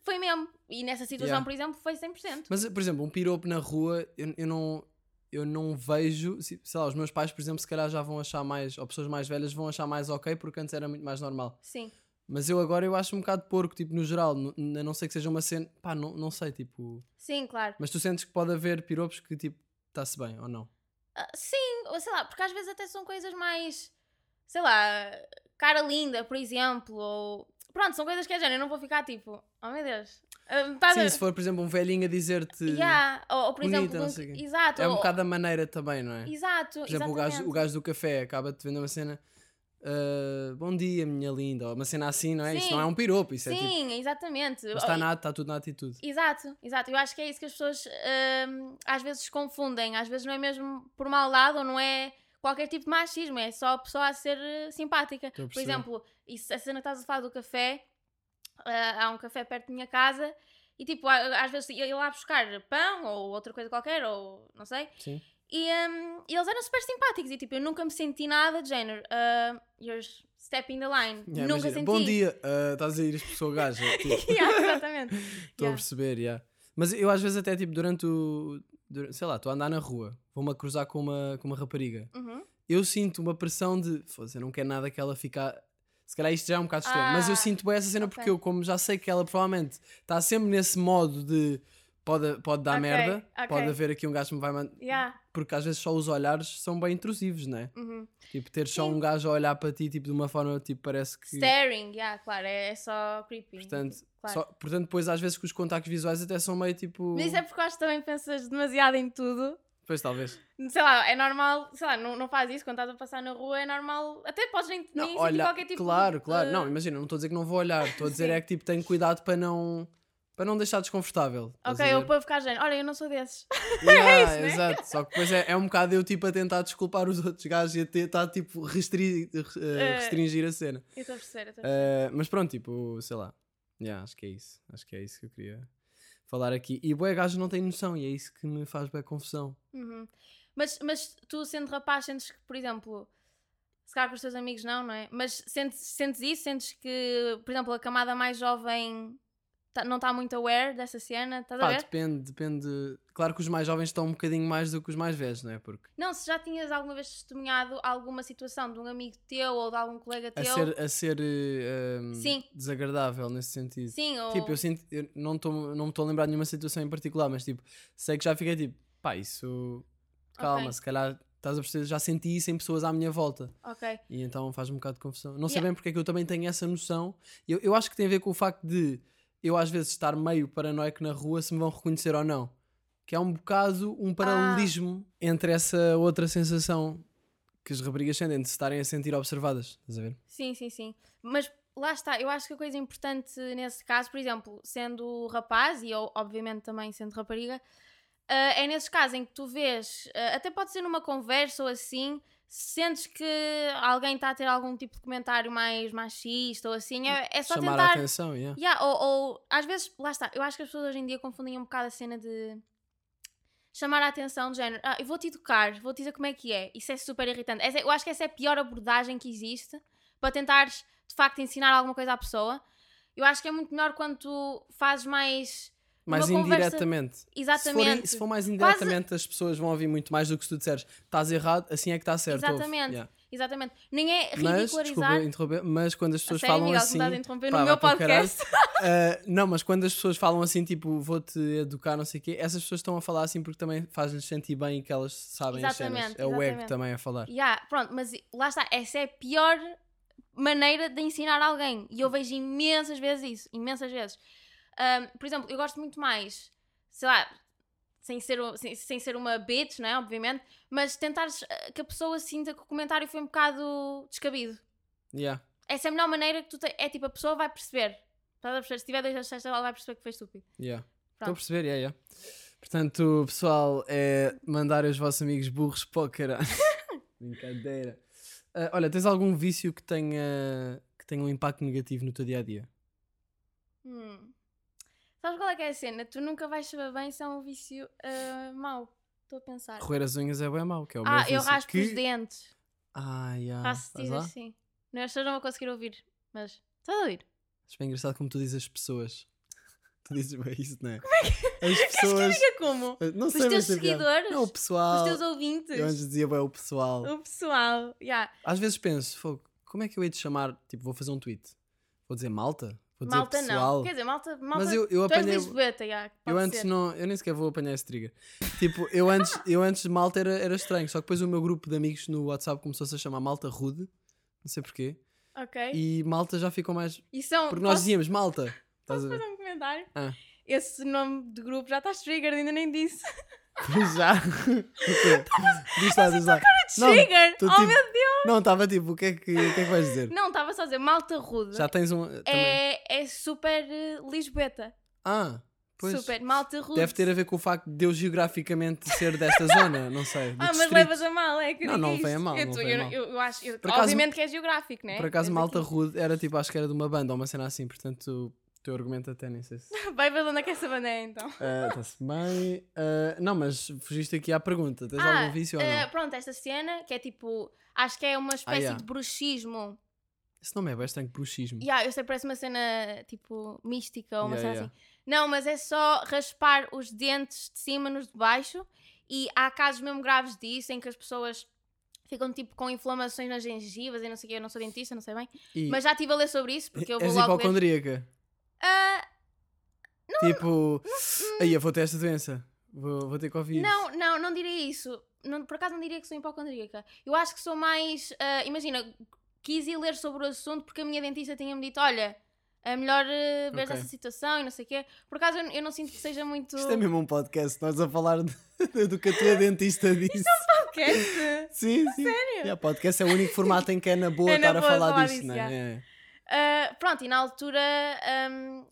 foi mesmo. E nessa situação, Yeah. por exemplo, foi 100%. Mas, por exemplo, um piropo na rua, eu, eu não. Eu não vejo, se- sei lá, os meus pais, por exemplo, se calhar já vão achar mais, ou pessoas mais velhas vão achar mais ok, porque antes era muito mais normal. Sim. Mas eu agora eu acho um bocado porco, tipo, no geral, a não ser que seja uma cena, pá, não, não sei, tipo. Sim, claro. Mas tu sentes que pode haver piropos que, tipo, está-se bem ou não? Ah, sim, ou sei lá, porque às vezes até são coisas mais, sei lá, cara linda, por exemplo, ou pronto, são coisas que é género, eu não vou ficar tipo, oh meu Deus. estás Sim, se for, por exemplo, um velhinho a dizer-te. Yeah, Ou, ou, por bonita, exemplo, não um- sei quê. exato. É um ou- bocado a maneira também, não é? Exato, Por exemplo, o gajo, o gajo do café acaba de vender uma cena. ah, bom dia, minha linda. Ou uma cena assim, não é? Isso Sim. não é um piropo, isso é tipo. Sim, exatamente. Mas está na, tá tudo na atitude. Exato, exato. Eu acho que é isso que as pessoas hum, às vezes confundem. Às vezes não é mesmo por maldade ou não é qualquer tipo de machismo, é só a pessoa a ser eh, simpática. A Por exemplo, isso, a cena que estás a falar do café, ah, há um café perto da minha casa e tipo, a- às vezes ia ia lá buscar pão ou outra coisa qualquer, ou não sei. Sim. E, e eles eram super simpáticos e tipo, eu nunca me senti nada de género. ah, you're stepping the line. Yeah, nunca imagina, senti. Bom dia, ah, estás a ir pessoa gaja. [laughs] Tipo, Yeah, exatamente. [laughs] Estou a Yeah. perceber, yeah. Mas eu às vezes até tipo durante o. dur- sei lá, estou a andar na rua, vou-me a cruzar com uma, com uma rapariga. Uhum. Eu sinto uma pressão de. Foda-se, eu não quero nada que ela fique. a- Se calhar isto já é um bocado extremo, mas eu Ah, sinto bem essa cena ok. porque eu, como já sei que ela provavelmente está sempre nesse modo de. Pode, pode dar Ok, merda, ok. pode haver aqui um gajo que me vai mandar. Yeah. Porque às vezes só os olhares são bem intrusivos, né? Uhum. Tipo, ter só Sim. um gajo a olhar para ti tipo, de uma forma tipo, parece que. Staring, yeah, claro, é, é só creepy. Portanto, claro. só- portanto, depois às vezes que os contactos visuais até são meio tipo. Mas isso é porque acho que também pensas demasiado em tudo. Pois talvez. Sei lá, é normal, sei lá, não, não faz isso quando estás a passar na rua, é normal. Até podes nem, Não, nem olha, qualquer tipo claro, de. claro. Não, imagina, não estou a dizer que não vou olhar, estou a dizer é que tipo, tenho cuidado para não, para não deixar desconfortável. Ok, eu ver? para ficar género, olha, eu não sou desses. [laughs] Yeah, isso, né? Exato, só que depois é, é um bocado eu tipo a tentar desculpar os outros gajos e a tentar tipo restri- eh, Eh, restringir a cena. Eu estou a perceber, eu estou a perceber. Eh, mas pronto, tipo, sei lá. Yeah, acho que é isso. Acho que é isso que eu queria falar aqui. E o gajo não tem noção e é isso que me faz bem confusão. Uhum. Mas, mas tu, sendo rapaz, sentes que, por exemplo, se calhar com os teus amigos não, não é? Mas sentes, sentes isso? Sentes que, por exemplo, a camada mais jovem tá- não está muito aware dessa cena? Estás a Pá, ver? depende, depende. Claro que os mais jovens estão um bocadinho mais do que os mais velhos, não é? Porque Não, se já tinhas alguma vez testemunhado alguma situação de um amigo teu ou de algum colega a teu. ser, a ser um, Sim. desagradável nesse sentido. Sim, ou. Tipo, eu sinto, eu não, tô, não me estou a lembrar de nenhuma situação em particular, mas tipo, sei que já fiquei tipo, pá, isso. Calma, Ok. se calhar estás a perceber, já senti isso em pessoas à minha volta. Ok. E então faz um bocado de confusão. Não sei Yeah. bem porque é que eu também tenho essa noção. Eu, eu acho que tem a ver com o facto de eu às vezes estar meio paranoico na rua se me vão reconhecer ou não. Que é um bocado um paralelismo entre essa outra sensação que as raparigas sentem de se estarem a sentir observadas. Estás a ver? Sim, sim, sim. Mas lá está, eu acho que a coisa importante nesse caso, por exemplo, sendo rapaz e eu, obviamente, também sendo rapariga, ah, é nesses casos em que tu vês, ah, até pode ser numa conversa ou assim, sentes que alguém está a ter algum tipo de comentário mais machista ou assim, é, é só Chamar a tentar. atenção, yeah. Yeah, ou, ou às vezes, lá está, eu acho que as pessoas hoje em dia confundem um bocado a cena de chamar a atenção de género, ah, eu vou-te educar, vou-te dizer como é que é. Isso é super irritante. Essa eu acho que essa é a pior abordagem que existe para tentares de facto ensinar alguma coisa à pessoa. Eu acho que é muito melhor quando tu fazes mais. Mais uma conversa- indiretamente. Se for, Exatamente. se for mais indiretamente, as pessoas vão ouvir muito mais do que se tu disseres estás errado, assim é que está certo. ouve." Exatamente. Yeah. Exatamente. Nem é Mas, ridicularizar. desculpa interromper, mas quando as pessoas sério, falam Miguel, assim. me interromper pá, no meu podcast. Uh, [laughs] não, mas quando as pessoas falam assim, tipo, vou-te educar, não sei o quê, essas pessoas estão a falar assim porque também faz-lhes sentir bem e que elas sabem as cenas. Exatamente, É o ego exatamente. também a falar. Yeah, pronto, mas lá está, essa é a pior maneira de ensinar alguém. E eu vejo imensas vezes isso, imensas vezes. Ahm, por exemplo, eu gosto muito mais, sei lá, sem ser, sem, sem ser uma bitch, né, obviamente, mas tentares ah, que a pessoa sinta que o comentário foi um bocado descabido. Yeah. Essa é a melhor maneira que tu te... É tipo, a pessoa vai perceber. Estás a perceber? Se tiver dois a sexta, ela vai perceber que foi estúpido. Yeah. Estou a perceber, yeah, yeah. Portanto, pessoal, é mandar os vossos amigos burros para o caralho. [laughs] Brincadeira. Uh, olha, tens algum vício que tenha, que tenha um impacto negativo no teu dia a dia? Hum. Sabes qual é que é a cena? Tu nunca vais saber bem se é um vício ah, mau. Estou a pensar. Roer as unhas é bem mau, que é o meu Ah, vício. eu raspo que... os dentes. Ah, yeah. Faço Vais dizer assim. Não, as pessoas não vão conseguir ouvir, mas estás a ouvir? Acho bem engraçado como tu dizes as pessoas. Tu dizes bem isso, não é? As [laughs] pessoas. Fica como? Não Os sei teus mas tem piada. seguidores? Não, o pessoal. Os teus ouvintes? Eu antes dizia bem o pessoal. O pessoal. Yeah. Às vezes penso, como é que eu hei de chamar? Tipo, vou fazer um tweet. Vou dizer malta? Dizer Malta pessoal? não. Quer dizer, malta. malta Mas eu, eu apanhei. Lisboeta, yeah, Eu antes ser. não. Eu nem sequer vou apanhar esse trigger. tipo, eu antes, eu antes de malta era, era estranho. Só que depois o meu grupo de amigos no WhatsApp começou-se a chamar malta rude. Não sei porquê. Ok. e malta já ficou mais. E são. Porque nós posso- dizíamos malta. Estás a Posso fazer um comentário? Ah. Esse nome de grupo já está trigger, ainda nem disse. [laughs] Já. Diz lá, diz lá. Não, Trigger! tô Oh tipo- meu Deus! Não, estava tipo, o que, é que, o que é que vais dizer? Não, estava só a dizer, malta rude. Já tens um. Também. é, é super eh, Lisboeta. Ah, pois. Super, malta rude. Deve ter a ver com o facto de eu geograficamente ser desta [laughs] zona, não sei. Ah, mas distrito. levas a mal, é que Não, não vem a mal, Eu, não vem a eu, mal. eu, eu acho, eu- Por acaso- obviamente que é geográfico, né? Por acaso, Tens Malta aqui. Rude era tipo, acho que era de uma banda ou uma cena assim, portanto teu argumento até nem sei se. [laughs] Vai ver onde é que essa banda é então. Está-se bem. Ah, não, mas fugiste aqui à pergunta. Tens Ah, algum vício ou eh, não? pronto, esta cena que é tipo, acho que é uma espécie yeah. de bruxismo. Esse nome é bastante bruxismo. Yeah, eu sei, parece uma cena tipo mística ou uma Yeah, cena yeah. assim. Não, mas é só raspar os dentes de cima nos de baixo e há casos mesmo graves disso em que as pessoas ficam tipo com inflamações nas gengivas e não sei o quê. Eu não sou dentista, não sei bem. E Mas já estive a ler sobre isso porque [laughs] eu vou és logo ver. Hipocondríaca. Ah, tipo, aí eu vou ter esta doença. Vou, vou ter Covid. não, não, não diria isso. Não, por acaso não diria que sou hipocondríaca. Eu acho que sou mais. ah, imagina, quis ir ler sobre o assunto porque a minha dentista tinha-me dito: olha, é melhor uh, ver Ok. essa situação e não sei o quê. Por acaso eu, eu não sinto que seja muito. Isto é mesmo um podcast, nós a falar de- do que a tua dentista [laughs] disse. podcast. Sim, sim. Sério? Yeah, podcast é o único formato em que é na boa É na estar a boa falar, falar disto, disso, não yeah. é? É. Ah, pronto, e na altura. Um,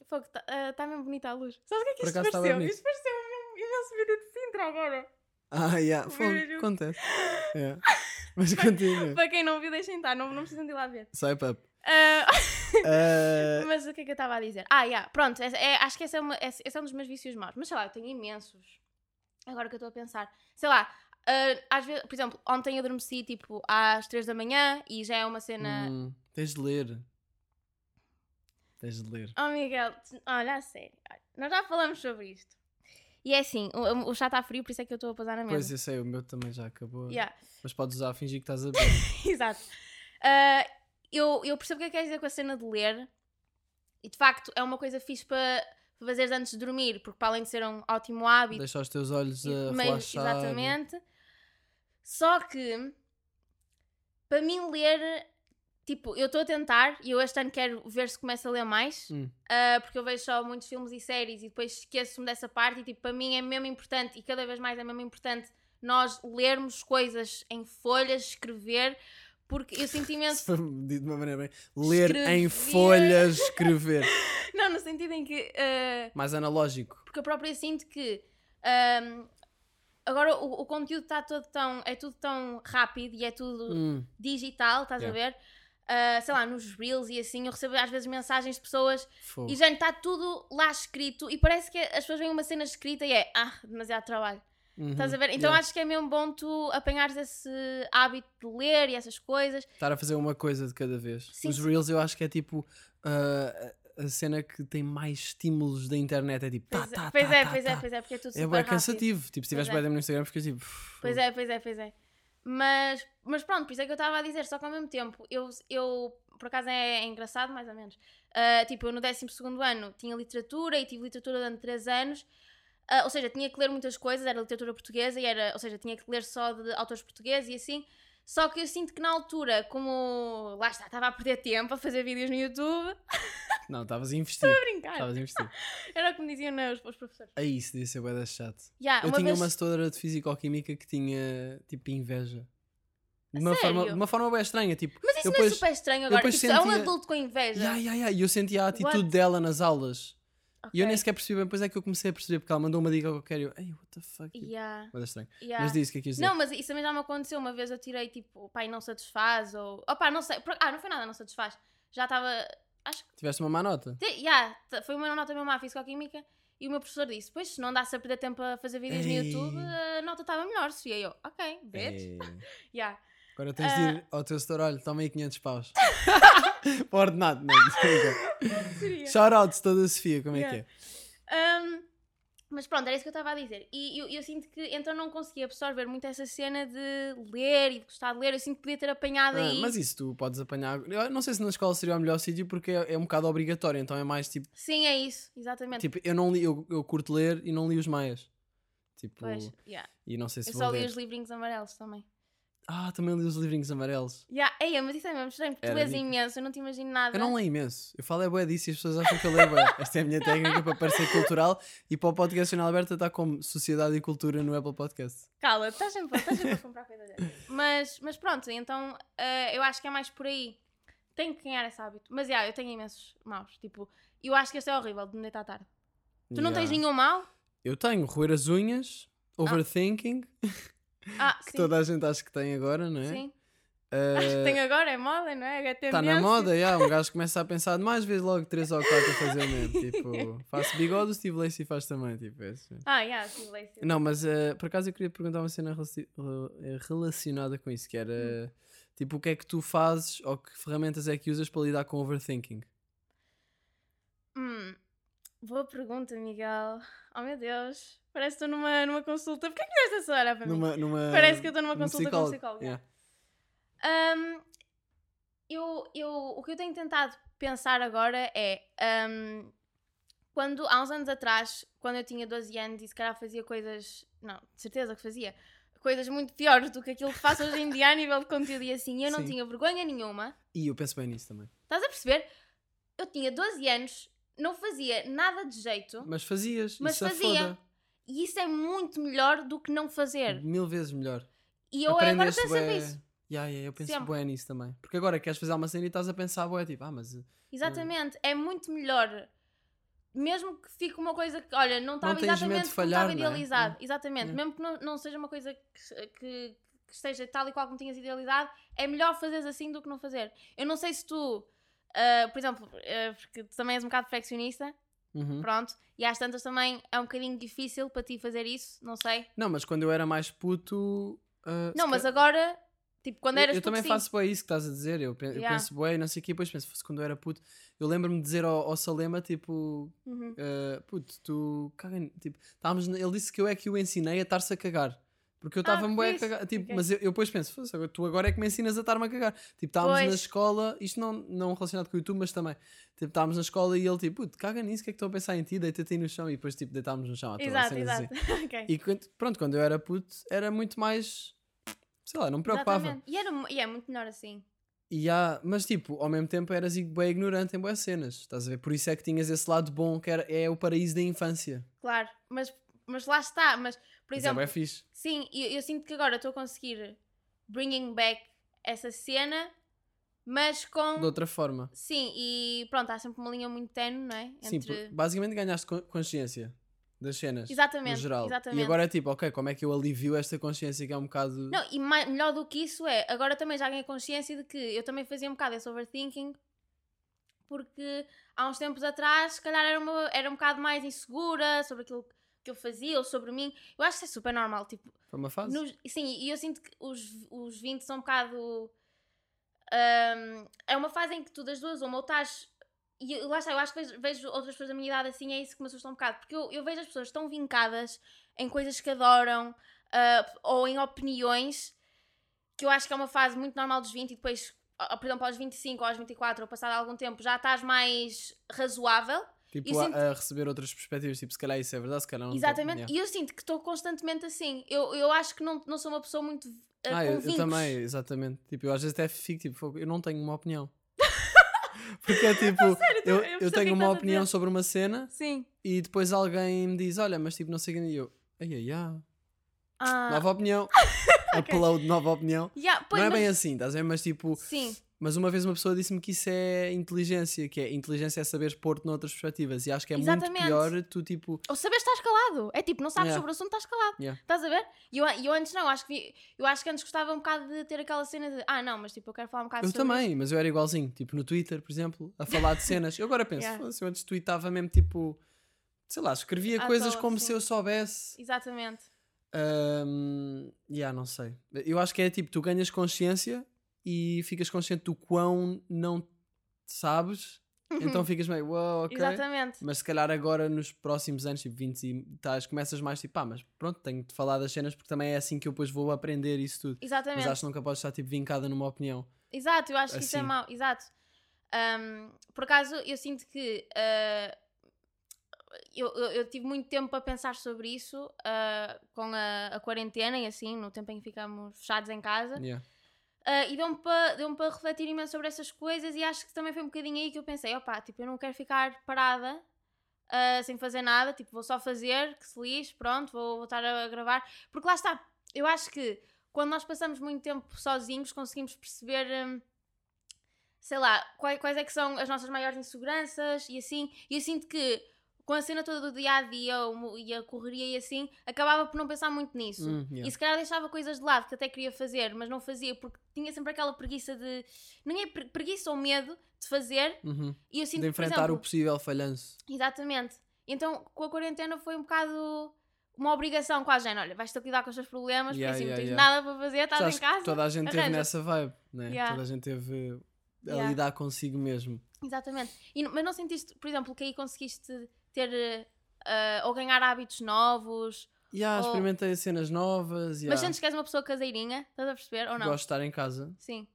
Está mesmo bonita a luz. Sabe o que é que isto pareceu? Isto pareceu mesmo imenso vídeo de Sintra agora. Ah, yeah. Fogo, acontece. [laughs] Yeah. Mas continua. Para quem não viu, deixem estar, não, não precisam de ir lá ver. Swipe up. Ah, [laughs] Ah, Mas o que é que eu estava a dizer? Ah, yeah, pronto, essa- é- acho que esse é, uma- esse- esse é um dos meus vícios maus. Mas sei lá, eu tenho imensos. Agora que eu estou a pensar. Sei lá, ah, às vezes, por exemplo, ontem eu adormeci tipo às 3 da manhã e já é uma cena. hum, tens de ler. Tens de ler. Oh Miguel, olha, a sério, olha, nós já falamos sobre isto. E é assim, o, o chá está frio, por isso é que eu estou a pousar na Pois mesa. eu sei, o meu também já acabou. Yeah, Mas podes usar a fingir que estás a beber. [laughs] exato. Ah, eu, eu percebo o que é que queres dizer com a cena de ler. E de facto é uma coisa fixe para fazeres antes de dormir, porque para além de ser um ótimo hábito, Deixa os teus olhos a Meio- relaxar. Exatamente. Só que, para mim, ler, tipo, eu estou a tentar e eu este ano quero ver se começo a ler mais, Hum. ah, porque eu vejo só muitos filmes e séries e depois esqueço-me dessa parte e, tipo, para mim é mesmo importante e cada vez mais é mesmo importante nós lermos coisas em folhas, escrever, porque eu sinto [laughs] imenso. De uma maneira bem. Ler em Escrever. folhas, escrever. [laughs] Não, no sentido em que. ah, Mais analógico. porque eu própria sinto que agora o, o conteúdo está todo tão é tudo tão rápido e é tudo Hum, digital, estás a ver? Ah, sei lá, nos reels e assim, eu recebo às vezes mensagens de pessoas fogo. e já está tudo lá escrito e parece que as pessoas veem uma cena escrita e é ah, demasiado trabalho. Uhum, Estás a ver? Então yeah. acho que é mesmo bom tu apanhares esse hábito de ler e essas coisas. Estar a fazer uma coisa de cada vez. Sim, Os sim. Reels eu acho que é tipo ah, a cena que tem mais estímulos da internet. É tipo. Tá, Pois, é, tá, pois tá, é, tá, pois é, tá. pois é, porque é tudo É super bem rápido. cansativo. Tipo, se estiveres Pois é. bem no Instagram, ficas tipo. Pois é, pois é, pois é. Mas, mas pronto, por isso é que eu estava a dizer, só que ao mesmo tempo, eu, eu por acaso é, é engraçado, mais ou menos. Ah, tipo, eu no 12 ano tinha literatura e tive literatura durante 3 anos. Ah, ou seja, tinha que ler muitas coisas, era literatura portuguesa, e era, ou seja, tinha que ler só de autores portugueses e assim. Só que eu sinto que na altura, como lá está, estava a perder tempo a fazer vídeos no YouTube, [laughs] Não, estavas a investir. a brincar. Estavas a investir. [laughs] Era como diziam né, os, os professores. Aí isso devia ser bué da chato. Yeah, Eu uma tinha vez... uma setora de Fisicoquímica que tinha tipo inveja. De uma, forma, de uma forma bem estranha. Tipo, Mas isso eu não é depois- super estranho agora. depois Tipo, é um sentia- adulto com inveja. Ya, ya, ya, E eu sentia a atitude What? dela nas aulas. E eu nem sequer percebi bem, depois é que eu comecei a perceber, porque ela mandou uma dica qualquer e eu, ei, what the fuck? Tipo, Yeah, da estranho. yeah. Mas disse o que é que dizer. Não, mas isso também já me aconteceu. Uma vez eu tirei tipo, pai, não satisfaz, ou. Opá, não sei. Ah, não foi nada, não satisfaz. Já estava. Acho que. Tiveste uma má nota? te- Yeah, foi uma nota mesmo má, físico-química. E o meu professor disse: Pois, se não dá-se a perder tempo a fazer vídeos no Ei. YouTube, a nota estava melhor, Sofia. E eu, ok, bitch. [laughs] Yeah. Agora tens de Ah. ir ao teu setor, olha, toma aí 500 paus. [laughs] Para o ordenado, não. Seria. Shoutouts toda a Sofia, como é Yeah. que é? Um, mas pronto, era isso que eu estava a dizer. E eu, eu sinto que então não consegui absorver muito essa cena de ler e de gostar de ler. Eu sinto que podia ter apanhado Ah, aí. mas isso tu podes apanhar. Eu não sei se na escola seria o melhor sítio porque é, é um bocado obrigatório, então é mais tipo. Sim, é isso, exatamente. Tipo, eu não li, eu, eu curto ler e não li os maias. Tipo, pois, yeah. e não sei se Eu vou só li ler. os livrinhos amarelos também. Ah, também li os livrinhos amarelos. Yeah. Mas isso é mesmo estranho, porque tu Era lês dica. imenso, eu não te imagino nada. Eu não leio imenso. Eu falo é bué disso e as pessoas acham que eu leio bué. [laughs] Esta é a minha técnica para parecer cultural e para o podcast Jornal Aberta está como Sociedade e Cultura no Apple Podcast. Cala, estás sempre, estás sempre a comprar dessas. Mas, mas pronto, então eh, eu acho que é mais por aí. Tenho que ganhar esse hábito. Mas yeah, eu tenho imensos maus. Tipo, eu acho que este é horrível de me deitar tarde. Tu não tens nenhum mau? Eu tenho roer as unhas, overthinking, Ah, que sim. toda a gente acha que tem agora, não é? Sim. Eh, Acho que tem agora, é moda, não é? É Está na tendência. moda, já. Um [laughs] gajo começa a pensar demais, vezes logo 3 ou 4 a fazer o mesmo. Tipo, faço bigode, o Steve Lacey faz também. Tipo, é assim. Ah, yeah, leio, sim. Não, mas eh, por acaso eu queria perguntar uma cena eh, relacionada com isso, que era Hum. tipo o que é que tu fazes ou que ferramentas é que usas para lidar com overthinking? Hum, boa pergunta, Miguel. Oh meu Deus. Parece que estou numa, numa consulta. Porquê que deste essa hora para mim? Numa, numa, Parece que eu estou numa num consulta com um psicólogo. Yeah. Hum, eu, eu, o que eu tenho tentado pensar agora é hum, quando há uns anos atrás, quando eu tinha 12 anos e se calhar fazia coisas, não, de certeza que fazia, coisas muito piores do que aquilo que faço hoje em dia a nível de conteúdo e assim, eu não Sim. tinha vergonha nenhuma. E eu penso bem nisso também. Estás a perceber? Eu tinha 12 anos, não fazia nada de jeito Mas fazias, Mas isso é fazia. foda. e isso é muito melhor do que não fazer. Mil vezes melhor. E eu agora penso bué- isso. Yeah, yeah, eu penso bem nisso também. Porque agora queres fazer uma cena e estás a pensar, bué, tipo, ah, mas eh, Exatamente, é muito melhor. Mesmo que fique uma coisa que, olha, não estava exatamente como falhar, estava não é? idealizado. Yeah. Exatamente, Yeah. mesmo que não, não seja uma coisa que, que, que esteja tal e qual como tinhas idealizado, é melhor fazeres assim do que não fazer. Eu não sei se tu, ah, por exemplo, ah, porque tu também és um bocado perfeccionista, uhum. pronto, e às tantas também é um bocadinho difícil para ti fazer isso, não sei. Não, mas quando eu era mais puto. ah, Não, mas agora, tipo, quando eu, eras eu puto, também sim. faço bem isso que estás a dizer. Eu, eu Yeah. penso bem, não sei o quê, depois penso, fosse quando eu era puto. Eu lembro-me de dizer ao, ao Salema, tipo, Uhum. puto, tu caga. em-" Tipo, estávamos, ele disse que eu é que o ensinei a estar-se a cagar. Porque eu Ah, estava-me bem a cagar. Tipo, Ok. Mas eu, eu depois penso, "Fosse, agora- tu agora é que me ensinas a estar-me a cagar. Tipo, estávamos na Pois. escola, isto não, não relacionado com o YouTube, mas também. Tipo, estávamos na escola e ele, tipo, puto, caga nisso, o que é que estou a pensar em ti? Deita-te aí no chão e depois, tipo, deitámos no chão à toa. Exato, cenas exato. assim. [laughs] Ok. E pronto, quando eu era puto, era muito mais. Sei lá, não me preocupava. Exatamente. E, era, e é muito melhor assim. E há, mas tipo, ao mesmo tempo eras bem ignorante em boas cenas, estás a ver? Por isso é que tinhas esse lado bom que era, é o paraíso da infância. Claro, mas, mas lá está. Mas, por Mas é exemplo, bem fixe. sim, eu, eu sinto que agora estou a conseguir bringing back essa cena, mas com. De outra forma. Sim, e pronto, há sempre uma linha muito tenue, não é? Sim, Entre... por- basicamente ganhaste con- consciência das cenas. Exatamente, No geral. exatamente. E agora é tipo, ok, como é que eu alivio esta consciência que é um bocado. Não, e mai- melhor do que isso é, agora também já ganhei consciência de que eu também fazia um bocado esse overthinking, porque há uns tempos atrás, se calhar era, uma, era um bocado mais insegura sobre aquilo que eu fazia ou sobre mim. Eu acho que isso é super normal, tipo, Foi uma fase? Nos- sim, e eu sinto que os, os 20 são um bocado. ahm, é uma fase em que tu das duas, uma, ou estás. E eu- lá está, eu acho que vejo, vejo outras pessoas da minha idade assim, é isso que me assusta um bocado. Porque eu, eu vejo as pessoas tão vincadas em coisas que adoram ah, ou em opiniões que eu acho que é uma fase muito normal dos 20 e depois, por exemplo, aos 25 ou aos 24 ou passado algum tempo já estás mais razoável. Tipo, eu a, sinto- a receber outras perspectivas, tipo, se calhar isso é verdade, se calhar não. tô- Exatamente. Yeah. E eu sinto que estou constantemente assim. Eu, eu acho que não, não sou uma pessoa muito. ah, Ah, eu, eu também, exatamente. Tipo, eu às vezes até fico, tipo, "Fogo, eu não tenho uma opinião. [laughs] Porque é tipo, [laughs] eu eu, percebo o que eu é que tenho uma opinião sobre uma cena Sim. e depois alguém me diz, olha, mas tipo, não sei o que, e eu, ai ai ai, Ah, nova opinião, [laughs] upload nova opinião. yeah, pois, não é mas- bem assim, estás a ver? Mas tipo, Sim, mas uma vez uma pessoa disse-me que isso é inteligência, que é inteligência é saberes pôr-te noutras perspectivas e acho que é muito Exatamente. pior tu tipo, ou saber estás calado. É tipo, não sabes Yeah. sobre o assunto, estás calado. Yeah. Estás a ver? E eu, eu antes não, acho que eu acho que antes gostava um bocado de ter aquela cena de ah, não, mas tipo, eu quero falar um bocado eu sobre também, mas eu era igualzinho, tipo no Twitter, por exemplo, a falar de cenas. Eu agora penso, [laughs] Yeah. "Foda-se, eu antes tweetava mesmo tipo, sei lá, escrevia coisas como se eu soubesse. Exatamente. Um, yeah, não sei. Eu acho que é tipo, tu ganhas consciência e ficas consciente do quão não sabes, então ficas meio, wow, ok. Exatamente. Mas se calhar agora nos próximos anos, tipo 20 e tais, começas mais tipo, pá, mas pronto, tenho de falar das cenas porque também é assim que eu depois vou aprender isso tudo. Exatamente. Mas acho que nunca podes estar tipo vincada numa opinião. Exato, eu acho que isso é Assim. mau. Exato. Ahm, por acaso, eu sinto que ah, eu, eu, eu tive muito tempo a pensar sobre isso ah, com a, a quarentena e assim, no tempo em que ficámos fechados em casa. Yeah. Ah, e deu-me para deu refletir imenso sobre essas coisas e acho que também foi um bocadinho aí que eu pensei, opá, tipo, eu não quero ficar parada ah, sem fazer nada, tipo, vou só fazer, que se lixe, pronto, vou voltar a gravar. Porque lá está, eu acho que quando nós passamos muito tempo sozinhos conseguimos perceber, hum, sei lá, quais, quais é que são as nossas maiores inseguranças e assim, e eu sinto que com a cena toda do dia a dia e a correria e assim, acabava por não pensar muito nisso. Hum, yeah. E se calhar deixava coisas de lado que até queria fazer, mas não fazia porque tinha sempre aquela preguiça de. Não é pre- preguiça ou medo de fazer. Uhum. E eu sinto De enfrentar exemplo, o possível falhanço. Exatamente. Então, com a quarentena foi um bocado uma obrigação quase, género, olha, vais ter que lidar com os teus problemas, Yeah, porque assim yeah, não tens yeah. nada para fazer, estás Já em casa. Toda a gente teve arranja. nessa vibe, né? Yeah. Toda a gente teve a lidar consigo mesmo. Exatamente. E, mas não sentiste, por exemplo, que aí conseguiste ter eh, eh, ou ganhar hábitos novos, Yeah, Ou- experimentei cenas novas. Yeah. mas sentes que és uma pessoa caseirinha, estás a perceber? Ou não? Gosto de estar em casa. Sim,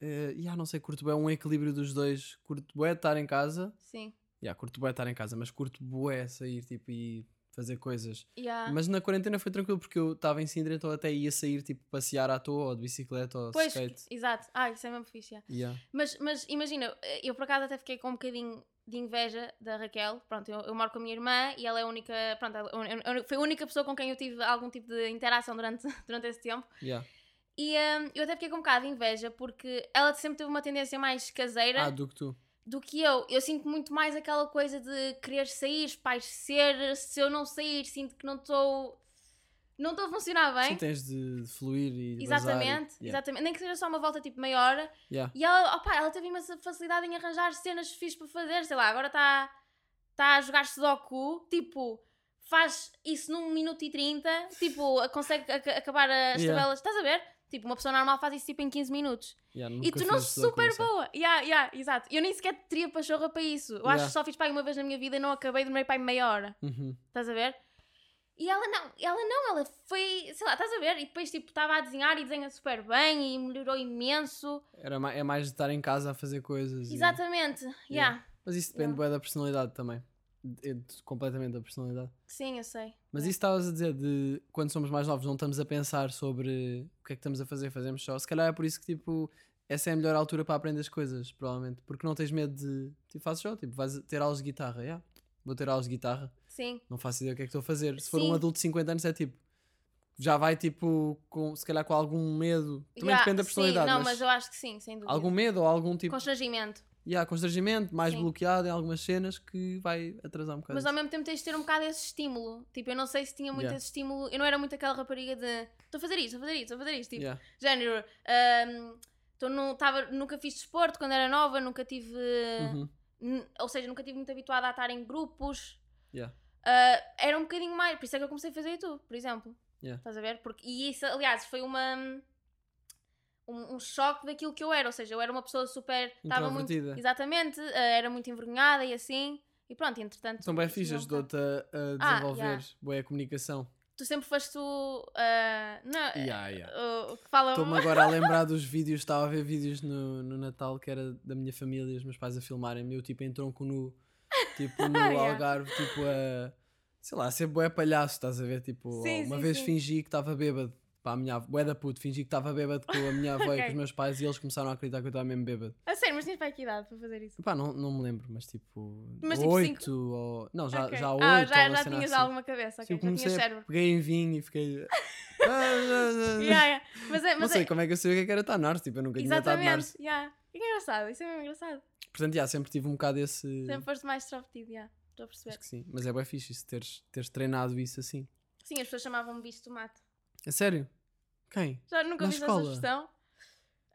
Uh, yeah, não sei, curto bué um equilíbrio dos dois. Curto bué estar em casa. sim. Yeah, curto bué estar em casa, mas curto bué sair tipo, e fazer coisas. Yeah. Mas na quarentena foi tranquilo porque eu estava em Sintra, então até ia sair tipo passear à toa, ou de bicicleta, ou Pois, skate. exato. Ah, isso é mesmo fixe. yeah. Yeah. Mas, mas imagina, eu por acaso até fiquei com um bocadinho de inveja da Raquel. Pronto, eu, eu moro com a minha irmã e ela é a única. Pronto, ela- eu- eu- foi a única pessoa com quem eu tive algum tipo de interação durante, [laughs] durante esse tempo. Yeah. E hum, eu até fiquei com um bocado de inveja porque ela sempre teve uma tendência mais caseira Ah, do que tu. do que eu. Eu sinto muito mais aquela coisa de querer sair, espairecer. Se eu não sair, sinto que não estou. Não estou a funcionar bem. Sim, tens de, de fluir e de vazar e- Exatamente, yeah. exatamente. Nem que seja só uma volta tipo meia hora. Yeah. E ela, opa, ela teve imensa facilidade em arranjar cenas fixes para fazer. Sei lá, agora está tá a jogar Sudoku. Tipo, faz isso num minuto e trinta. Tipo, consegue aca- acabar as Yeah. tabelas. Estás a ver? Tipo, uma pessoa normal faz isso tipo em 15 minutos. Yeah, e tornou-se super boa. Yeah, yeah, exato. Eu nem sequer teria pachorra para isso. Eu acho que só fiz pai uma vez na minha vida e não acabei, demorei pai meia hora. Uhum. Estás a ver? E ela não, ela não, ela foi, sei lá, estás a ver? E depois tipo estava a desenhar e desenha super bem e melhorou imenso. Era ma- é mais de estar em casa a fazer coisas. e- Exatamente, yeah. Mas isso depende Yeah. da personalidade também. É de- completamente da personalidade. Sim, eu sei. Mas isso estavas a dizer de quando somos mais novos não estamos a pensar sobre o que é que estamos a fazer, fazemos só. Se calhar é por isso que tipo essa é a melhor altura para aprender as coisas, provavelmente. Porque não tens medo de. Tipo, fazes só, tipo, vais ter aulas de guitarra. Yeah, vou ter aulas de guitarra, Sim, não faço ideia o que é que estou a fazer. Se for um Sim. adulto de 50 anos é tipo. Já vai tipo, com, se calhar com algum medo. Também depende da sim, personalidade. não, mas, mas eu acho que sim, sem dúvida. algum medo ou algum tipo. Constrangimento. Yeah, constrangimento, mais Sim. bloqueado em algumas cenas que vai atrasar um bocado. Mas ao mesmo tempo tens de ter um bocado esse estímulo. Tipo, eu não sei se tinha muito Yeah. esse estímulo. Eu não era muito aquela rapariga de estou a fazer isto, estou a fazer isto, estou a fazer isto. Tipo, Yeah. género. ahm, tô no, tava, nunca fiz desporto quando era nova, nunca tive. Uhum. n- Ou seja, nunca tive muito habituada a estar em grupos. Yeah. Ah, era um bocadinho mais. Por isso é que eu comecei a fazer YouTube, por exemplo. Yeah. Estás a ver? Porque, e isso, aliás, foi uma. Um, um choque daquilo que eu era, ou seja, eu era uma pessoa super. Estava muito. Exatamente, ah, era muito envergonhada e assim. E pronto, entretanto. Então, bem não ajudou-te a, a Ah, desenvolver yeah. boa comunicação. Tu sempre foste o. ah, não, Yeah, yeah. fala. Estou-me agora a lembrar [laughs] dos vídeos, estava a ver vídeos no, no Natal que era da minha família e os meus pais a filmarem-me, eu tipo em tronco nu, tipo [laughs] no Yeah. Algarve, tipo a. sei lá, a ser bué palhaço, estás a ver? Tipo, Sim, uma sim, vez sim. fingi que estava bêbado. Para a minha avó, bué da puto, fingi que estava bêbado com a minha [laughs] avó e com os meus pais e eles começaram a acreditar que eu estava mesmo bêbado. A sério, mas tinhas para que idade para fazer isso? Pá, não, não me lembro, mas tipo. Mas, tipo, oito cinco- ou. Não, já, Ok. já oito. Ah, ou já, já cena tinhas assim. alguma cabeça, ok, já tinhas comecei, a- cérebro. peguei em vinho e fiquei. [laughs] Ah, Yeah, yeah. Mas é, não mas sei é, como é que eu sabia o que é que era estar narce, tipo, eu nunca tinha estado exatamente. narce. Yeah. Que engraçado, isso é mesmo engraçado. Portanto, já, sempre tive um bocado esse. Sempre foste mais extrovertido, yeah. estou a perceber. Acho que sim, mas é bem fixe isso, teres, teres treinado isso assim. Sim, as pessoas chamavam-me bicho tomate. É sério? Quem? Já nunca Na vi essa escola? expressão.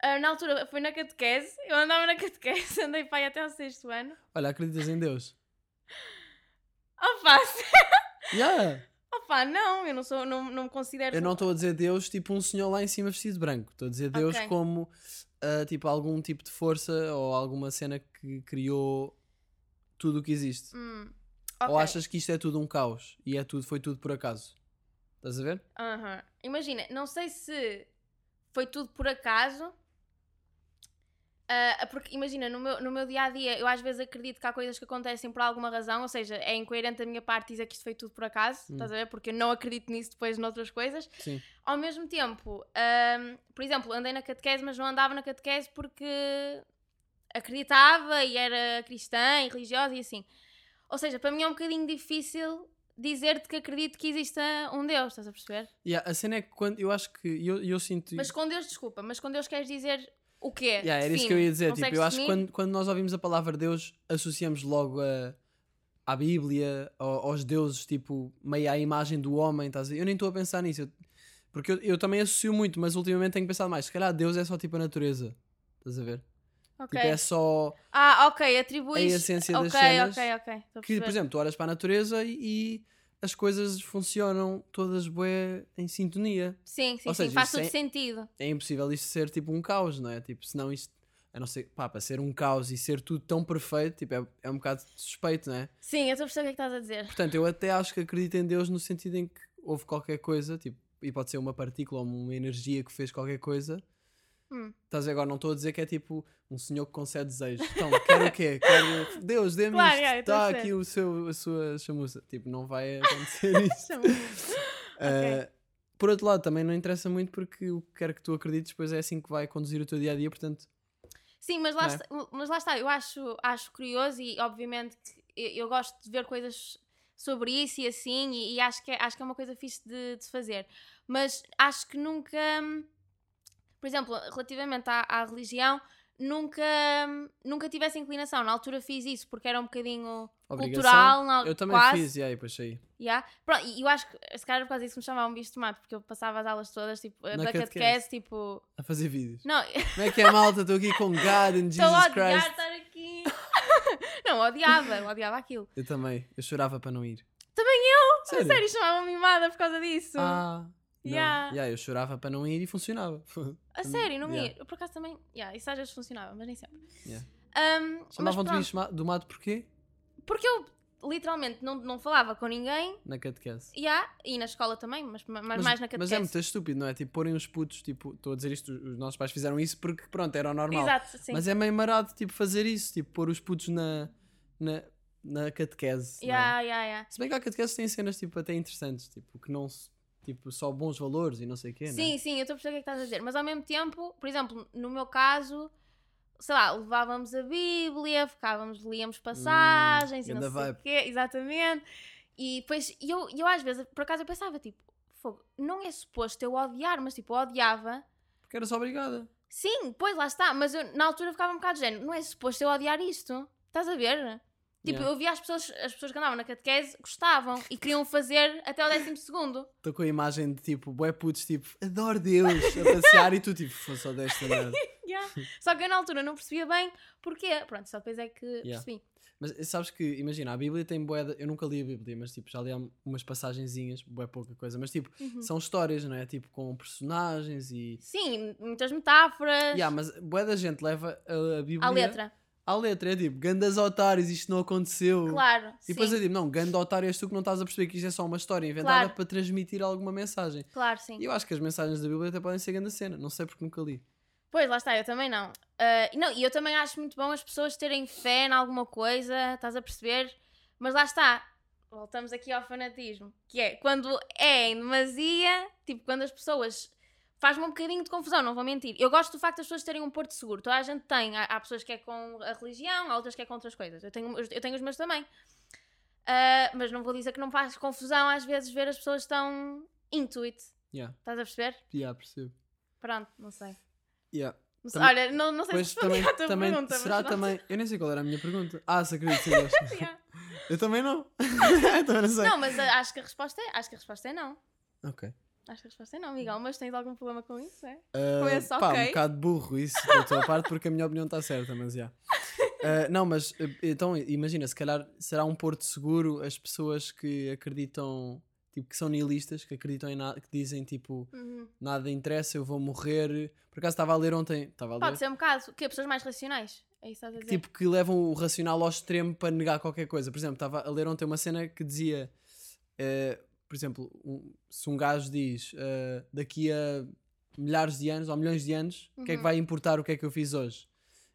Ah, na altura foi na catequese, eu andava na catequese, [laughs] andei pai até ao sexto ano. Olha, acreditas em Deus? Opa, Yeah. opa, não, eu não sou, não, não me considero. Eu não estou a dizer Deus tipo um senhor lá em cima vestido de branco. Estou a dizer Deus Ok. como ah, tipo algum tipo de força ou alguma cena que criou tudo o que existe. Hum, Ou ok. achas que isto é tudo um caos e é tudo, foi tudo por acaso? Estás a ver? Imagina, não sei se foi tudo por acaso. Ah, porque imagina, no meu, no meu dia a dia, eu às vezes acredito que há coisas que acontecem por alguma razão, ou seja, é incoerente da minha parte dizer que isto foi tudo por acaso, Hum. estás a ver? Porque eu não acredito nisso depois noutras coisas. Sim. Ao mesmo tempo, por exemplo, andei na catequese, mas não andava na catequese porque acreditava e era cristã e religiosa e assim. Ou seja, para mim é um bocadinho difícil dizer-te que acredito que exista um Deus, estás a perceber? Yeah, a cena é que quando eu acho que eu, eu sinto. Mas com Deus, desculpa, mas com Deus queres dizer o quê? Yeah, era isso que eu ia dizer. Tipo, eu acho que definir? quando, quando nós ouvimos a palavra Deus, associamos logo a, à Bíblia, ao- aos deuses, tipo, meio à imagem do homem. Estás a ver? Eu nem estou a pensar nisso. eu- porque eu, eu também associo muito, mas ultimamente tenho pensado mais. Se calhar Deus é só tipo a natureza. Estás a ver? Ok. Tipo, é só. Ah, ok, atribuis. a essência das Ok, cenas ok, ok. estou a Que, por perceber. exemplo, tu olhas para a natureza e, e as coisas funcionam todas bué em sintonia. Sim, sim, ou sim, seja, faz todo é- sentido. é impossível isto ser tipo um caos, não é? Tipo, senão isto, a não ser, pá, para ser um caos e ser tudo tão perfeito, tipo, é, é um bocado suspeito, não é? Sim, eu estou a perceber o que é que estás a dizer. Portanto, eu até acho que acredito em Deus no sentido em que houve qualquer coisa, tipo, e pode ser uma partícula ou uma energia que fez qualquer coisa. Hum. Estás a ver? agora, não estou a dizer que é tipo um senhor que concede desejos. Então, quero o quê? [laughs] Quero... Deus, dê-me Claro, isto. a Está aqui o seu, a sua chamuça. Tipo, não vai [laughs] acontecer isso. Uh, por outro lado, também não interessa muito porque o que quer que tu acredites, depois é assim que vai conduzir o teu dia a dia. Portanto, Sim, mas lá, é? está, mas lá está, eu acho, acho curioso e obviamente eu, eu gosto de ver coisas sobre isso e assim, e, e acho, que é, acho que é uma coisa fixe de, de fazer. Mas acho que nunca, hum, por exemplo, relativamente à, à religião, nunca, nunca tive essa inclinação. Na altura fiz isso porque era um bocadinho Obrigação. cultural, na, eu também quase. fiz, e aí, depois saí. Yeah. Pronto, e eu acho que se calhar por causa disso me chamavam bicho de mato, porque eu passava as aulas todas tipo, Na da catequese. tipo. A fazer vídeos. Não, Como é que é, malta? Estou aqui com God and [laughs] estou a Jesus odiar Christ. estar aqui. [laughs] não, odiava, eu odiava aquilo. Eu também. Eu chorava para não ir. Também eu! Sério? Sério, chamavam-me mimada por causa disso. Ah. Yeah. Yeah, eu chorava para não ir e funcionava. [laughs] a sério, não Yeah. ia. Eu por acaso também. Yeah, isso às vezes funcionava, mas nem sempre. Yeah. Um, mas bicho ma- do mato porquê? porque eu literalmente não, não falava com ninguém. Na catequese. Yeah, e na escola também, mas, mas, mais na catequese. mas é muito estúpido, não é? Tipo, porem os putos, tipo, estou a dizer isto, os nossos pais fizeram isso porque, pronto, era o normal. Exato, sim. Mas é meio marado, tipo, fazer isso, tipo, pôr os putos na, na, na catequese. é? Yeah, yeah, yeah. Se bem que a catequese tem cenas, tipo, até interessantes, tipo, que não se, tipo, só bons valores e não sei o quê, Sim, sim, eu estou a perceber o que é que estás a dizer. Mas ao mesmo tempo, por exemplo, no meu caso, sei lá, levávamos a Bíblia, ficávamos, líamos passagens e não Hum, sei o quê, exatamente. E depois, e eu, eu às vezes, por acaso, eu pensava, tipo, fogo, não é suposto eu odiar, mas tipo, eu odiava. né? Porque era só obrigada. Sim, pois lá está, mas eu na altura ficava um bocado de género, não é suposto eu odiar isto. Estás a ver? Tipo, Yeah. eu via as pessoas, as pessoas que andavam na catequese gostavam e queriam fazer até o décimo segundo. Estou com a imagem de, tipo, bué putos, tipo, adoro Deus, a passear e tu, tipo, foi só desta merda. [laughs] Yeah. Só que eu na altura não percebia bem porquê. Pronto, só depois é que Yeah. percebi. Mas sabes que, imagina, a Bíblia tem bué, de- eu nunca li a Bíblia, mas, tipo, já li umas passagenzinhas, bué pouca coisa, mas, tipo, Uhum. são histórias, não é? Tipo, com personagens e... Sim, muitas metáforas. Yeah, mas bué da gente leva a, a Bíblia... à letra. À letra, é tipo, gandas otários, isto não aconteceu. Claro. E depois sim. eu digo, não, ganda otário és tu que não estás a perceber que isto é só uma história inventada Claro. para transmitir alguma mensagem. Claro, sim. E eu acho que as mensagens da Bíblia até podem ser grande cena, não sei porque nunca li. Pois, lá está, eu também não. E não. E eu também acho muito bom as pessoas terem fé em alguma coisa, estás a perceber? Mas lá está, voltamos aqui ao fanatismo, que é quando é em demasia, tipo, quando as pessoas. Faz-me um bocadinho de confusão, não vou mentir. Eu gosto do facto das pessoas terem um porto seguro. Toda a gente tem. Há, há pessoas que é com a religião, há outras que é com outras coisas. Eu tenho, eu tenho os meus também. Ah, mas não vou dizer que não faz confusão às vezes ver as pessoas tão into it. Yeah, Estás a perceber? yeah, percebo. Pronto, não sei. Yeah. Não sei- Olha, não, não sei se respondi também, à tua também pergunta. será também. Eu nem sei qual era a minha pergunta. Ah, se acredito, Deus. Yeah. [laughs] Eu também não. [laughs] também não sei. Não, mas ah, acho que a resposta é, acho que a resposta é não. Ok. Acho que a resposta é não, Miguel. Mas tens algum problema com isso? É? Uh, Com esse pá, ok. um bocado burro isso da tua parte, porque a minha opinião está certa, mas já. Uh, [laughs] não, mas uh, então imagina, se calhar será um porto seguro as pessoas que acreditam, tipo, que são nihilistas, que acreditam em nada, que dizem tipo, Uhum. nada interessa, eu vou morrer. Por acaso estava a ler ontem, estava a ler, Pode ser um bocado. Que pessoas mais racionais. É isso que estás a dizer? tipo, que levam o racional ao extremo para negar qualquer coisa. Por exemplo, estava a ler ontem uma cena que dizia, uh, por exemplo, um- se um gajo diz uh, daqui a milhares de anos ou milhões de anos, o que é que Uhum. vai importar o que é que eu fiz hoje?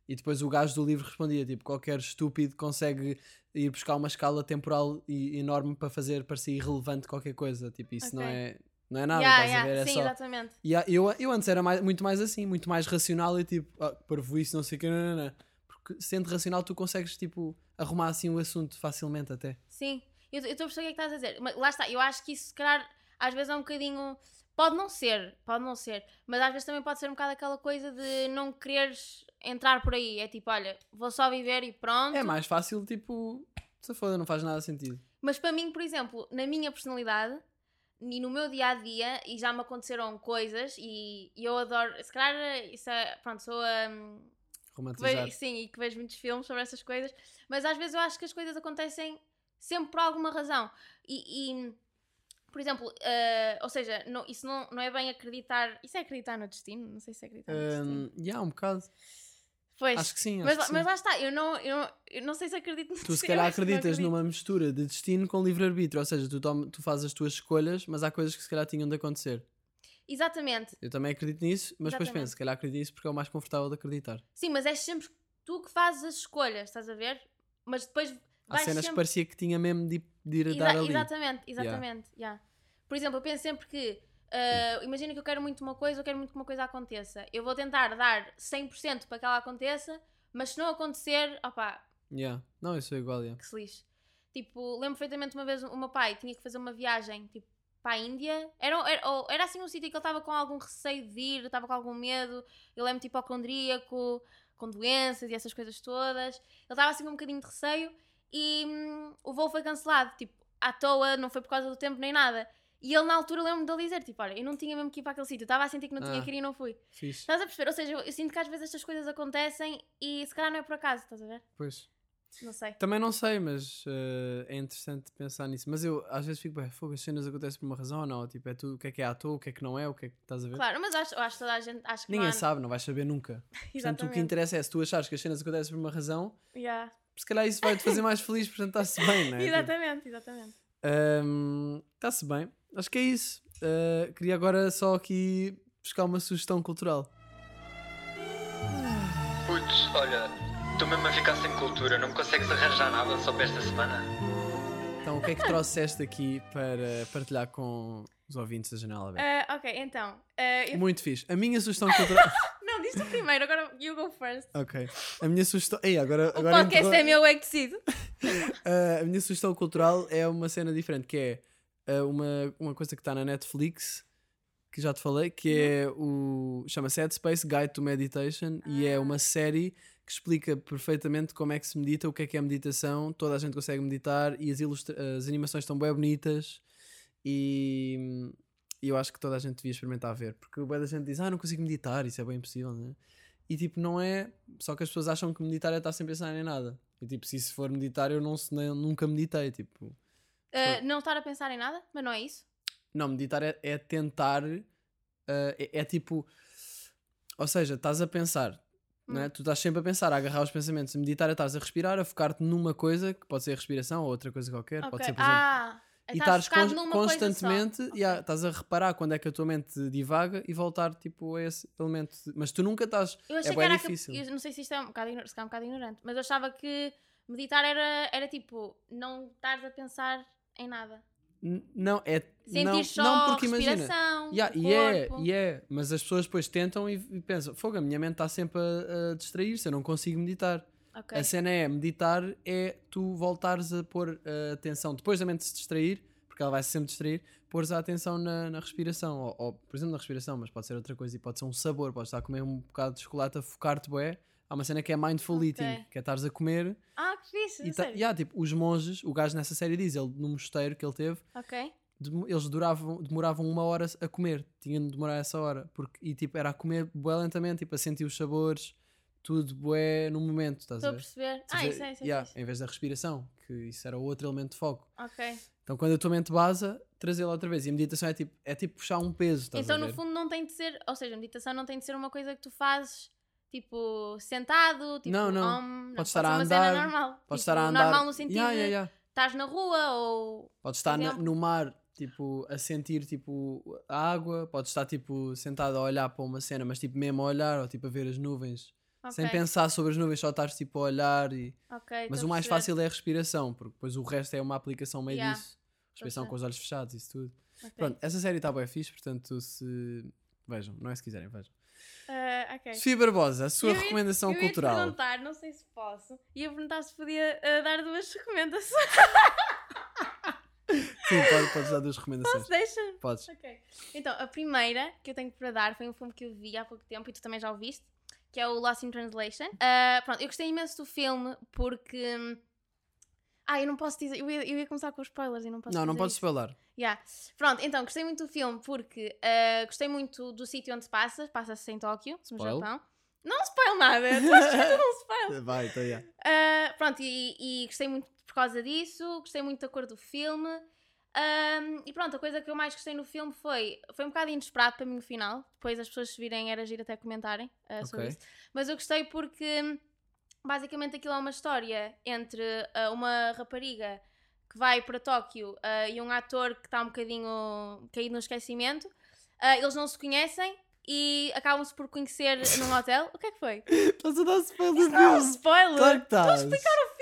E depois o gajo do livro respondia, tipo, qualquer estúpido consegue ir buscar uma escala temporal e- enorme para fazer parecer irrelevante qualquer coisa. Tipo, isso não Ok. é, não é nada, Yeah, estás a yeah, ver? É Sim, só... exatamente. Há- eu, eu antes era mais- muito mais assim, muito mais racional e tipo, ah, parvo isso, não sei o que, não, não, não. Porque sendo racional tu consegues, tipo, arrumar assim o assunto facilmente até. Sim, eu estou a perceber o que é que estás a dizer. Mas lá está, eu acho que isso, se calhar, às vezes é um bocadinho. Pode não ser, pode não ser, mas às vezes também pode ser um bocado aquela coisa de não quereres entrar por aí. É tipo, olha, vou só viver e pronto. É mais fácil, tipo, se foda, não faz nada sentido. Mas para mim, por exemplo, na minha personalidade e no meu dia a dia, e já me aconteceram coisas, e, e eu adoro, se calhar, isso é, pronto, sou a. que Romantizar. vejo, sim, e que vejo muitos filmes sobre essas coisas, mas às vezes eu acho que as coisas acontecem sempre por alguma razão. E, e, por exemplo, eh, ou seja, não- isso não, não é bem acreditar. Isso é acreditar no destino? Não sei se é acreditar no destino. Um, yeah, um bocado. Pois, Acho que sim. mas, acho que sim. mas lá está, eu não, eu, não, eu não sei se acredito no Tu se destino, calhar [laughs] acreditas numa mistura de destino com livre-arbítrio, ou seja, tu, tom- tu fazes as tuas escolhas, mas há coisas que se calhar tinham de acontecer. Exatamente. Eu também acredito nisso, mas depois Exatamente. penso, se calhar acredito nisso porque é o mais confortável de acreditar. Sim, mas é sempre tu que fazes as escolhas, estás a ver? Mas depois Há cenas que sempre... parecia que tinha mesmo de, de ir a Exa- dar ali. Exatamente, exatamente. yeah. Por exemplo, eu penso sempre que ah, imagina que eu quero muito uma coisa, eu quero muito que uma coisa aconteça. Eu vou tentar dar 100% para que ela aconteça, mas se não acontecer, opá, Yeah. Não, eu sou igual, yeah. que se lixe. Tipo, lembro perfeitamente uma vez o meu pai tinha que fazer uma viagem tipo, para a Índia. Era, era, era assim um sítio que ele estava com algum receio de ir, estava com algum medo. Ele é muito hipocondríaco, com doenças e essas coisas todas. Ele estava assim com um bocadinho de receio e hum, o voo foi cancelado, tipo, à toa, não foi por causa do tempo nem nada. E ele na altura lembro-me dele dizer, tipo, olha, eu não tinha mesmo que ir para aquele sítio, estava a sentir que não tinha Ah. que ir e não fui. Fixe. Estás a perceber? Ou seja, eu, eu sinto que às vezes estas coisas acontecem e se calhar não é por acaso, estás a ver? Pois. Não sei. Também não sei, mas eh, é interessante pensar nisso. Mas eu às vezes fico, bem, fogo, as cenas acontecem por uma razão ou não? Tipo, é tudo o que é que é à toa, o que é que não é, o que é que estás a ver? Claro, mas acho, eu acho que toda a gente acho que Ninguém não há- sabe, não vais saber nunca. [laughs] Portanto, o que interessa é se tu achares que as cenas acontecem por uma razão, Yeah. Se calhar isso vai te fazer mais feliz, portanto está-se bem, não é? [laughs] Tipo, Exatamente, exatamente. Está-se bem. Acho que é isso. Ah, queria agora só aqui buscar uma sugestão cultural. Putz, olha, estou mesmo a ficar sem cultura, não me consegues arranjar nada só para esta semana? Então, o que é que trouxeste aqui para partilhar com os ouvintes da Janela Aberta? Ah, ok, então. ah, eu- Muito fixe. A minha sugestão cultural. [laughs] Não, diz tu primeiro, agora you go first. ok. A minha sugestão. Ei, agora, O agora podcast interro- é meu, é que decido. Ah, [laughs] a minha sugestão cultural é uma cena diferente, que é ah, uma, uma coisa que está na Netflix, que já te falei, que é o. chama-se Headspace Guide to Meditation e é uma série que explica perfeitamente como é que se medita, o que é que é meditação, toda a gente consegue meditar e as, ilustra- as animações estão bem bonitas e, e eu acho que toda a gente devia experimentar ver, porque o da gente diz, ah, não consigo meditar, isso é bem impossível, né? E tipo, não é. Só que as pessoas acham que meditar é estar sem pensar em nada. E tipo, se isso for meditar, eu não, nem- nunca meditei. Tipo, Ah, não estar a pensar em nada, mas não é isso? não, meditar é, é tentar. ah, é, é tipo. Ou seja, estás a pensar. Não é? Tu estás sempre a pensar, a agarrar os pensamentos. Meditar é estás a respirar, a focar-te numa coisa, que pode ser a respiração ou outra coisa qualquer. Ok. Pode ser, por exemplo. ah, e estás estás coisa só. constantemente, Ok. yeah, estás a reparar quando é que a tua mente divaga e voltar tipo, a esse elemento. de- Mas tu nunca estás. Eu achei é que era difícil. Que, eu não sei se isto é um bocado, se calhar um bocado ignorante, mas eu achava que meditar era, era tipo não estares a pensar em nada. N- Não, é. Sentir não, só não porque imagina. Yeah, e é, e é, mas as pessoas depois tentam e, e pensam: fogo, a minha mente está sempre a, a distrair-se, eu não consigo meditar. Ok. A cena é: meditar é tu voltares a pôr a atenção, depois da mente se distrair, porque ela vai se sempre distrair, pôres a atenção na, na respiração, ou, ou, por exemplo na respiração, mas pode ser outra coisa e pode ser um sabor, podes estar a comer um bocado de chocolate a focar-te, bué. Há uma cena que é mindful Ok. eating, que é estares a comer Ah, que fixe, e tá, sério? yeah, tipo, os monges, o gajo nessa série diz, ele no mosteiro que ele teve, eles duravam, demoravam uma hora a comer, tinham de demorar essa hora, porque, e tipo, era a comer bué lentamente, tipo, a sentir os sabores, tudo bué no momento, estás Estou a a ver? perceber. Ah, seja, isso é, isso é yeah, em vez da respiração, que isso era outro elemento de foco. Ok. Então quando a tua mente basa, trazê-la outra vez. E a meditação é tipo, é tipo puxar um peso, estás Então, a no ver? fundo, não tem de ser, ou seja, a meditação não tem de ser uma coisa que tu fazes tipo sentado, tipo, Não, não. om, não, Podes estar a andar, normal. Podes Tipo, estar a andar. Normal no sentido Yeah, yeah, yeah. estás na rua ou. Podes estar na- no mar, tipo, a sentir tipo, a água, podes estar tipo, sentado a olhar para uma cena, mas tipo mesmo a olhar, ou tipo a ver as nuvens Sem Ok, pensar sobre as nuvens, só estares tipo a olhar e... ok, Mas o mais fácil é a respiração, porque depois o resto é uma aplicação meio Yeah, disso. Respiração com os olhos fechados, isso tudo. Ok. Pronto, essa série está bem fixe, portanto se... Vejam, não é se quiserem, vejam. Ah, ok. Sofia Barbosa, a sua Eu ia- recomendação eu ia cultural. perguntar, não sei se posso, e ia perguntar se podia ah, dar duas [laughs] recomendações. Sim, pode, podes dar duas recomendações. Deixa? Podes. Ok. Então, a primeira que eu tenho para dar foi um filme que eu vi há pouco tempo e tu também já o viste, que é o Lost in Translation. Ah, pronto, eu gostei imenso do filme porque. Ah, eu não posso dizer. Eu ia, eu ia começar com os spoilers e não posso Não, não podes spoiler. Yeah. Pronto, então gostei muito do filme porque ah, gostei muito do sítio onde se passa. Passa-se em Tóquio, no Spoil? Japão. Não spoil nada, [laughs] tu eu não spoil? [laughs] Vai, então yeah. Uh, pronto, e, e gostei muito por causa disso, gostei muito da cor do filme. Um, e pronto, a coisa que eu mais gostei no filme foi. Foi um bocado inesperado para mim o final. Depois as pessoas se virem era giro até comentarem uh, sobre isso. Mas eu gostei porque basicamente aquilo é uma história entre uh, uma rapariga que vai para Tóquio uh, e um ator que está um bocadinho caído no esquecimento. Eles não se conhecem e acabam-se por conhecer num [laughs] hotel. O que é que foi? Estás a dar spoiler do Não, é spoiler! Claro que estás. Estou a explicar o!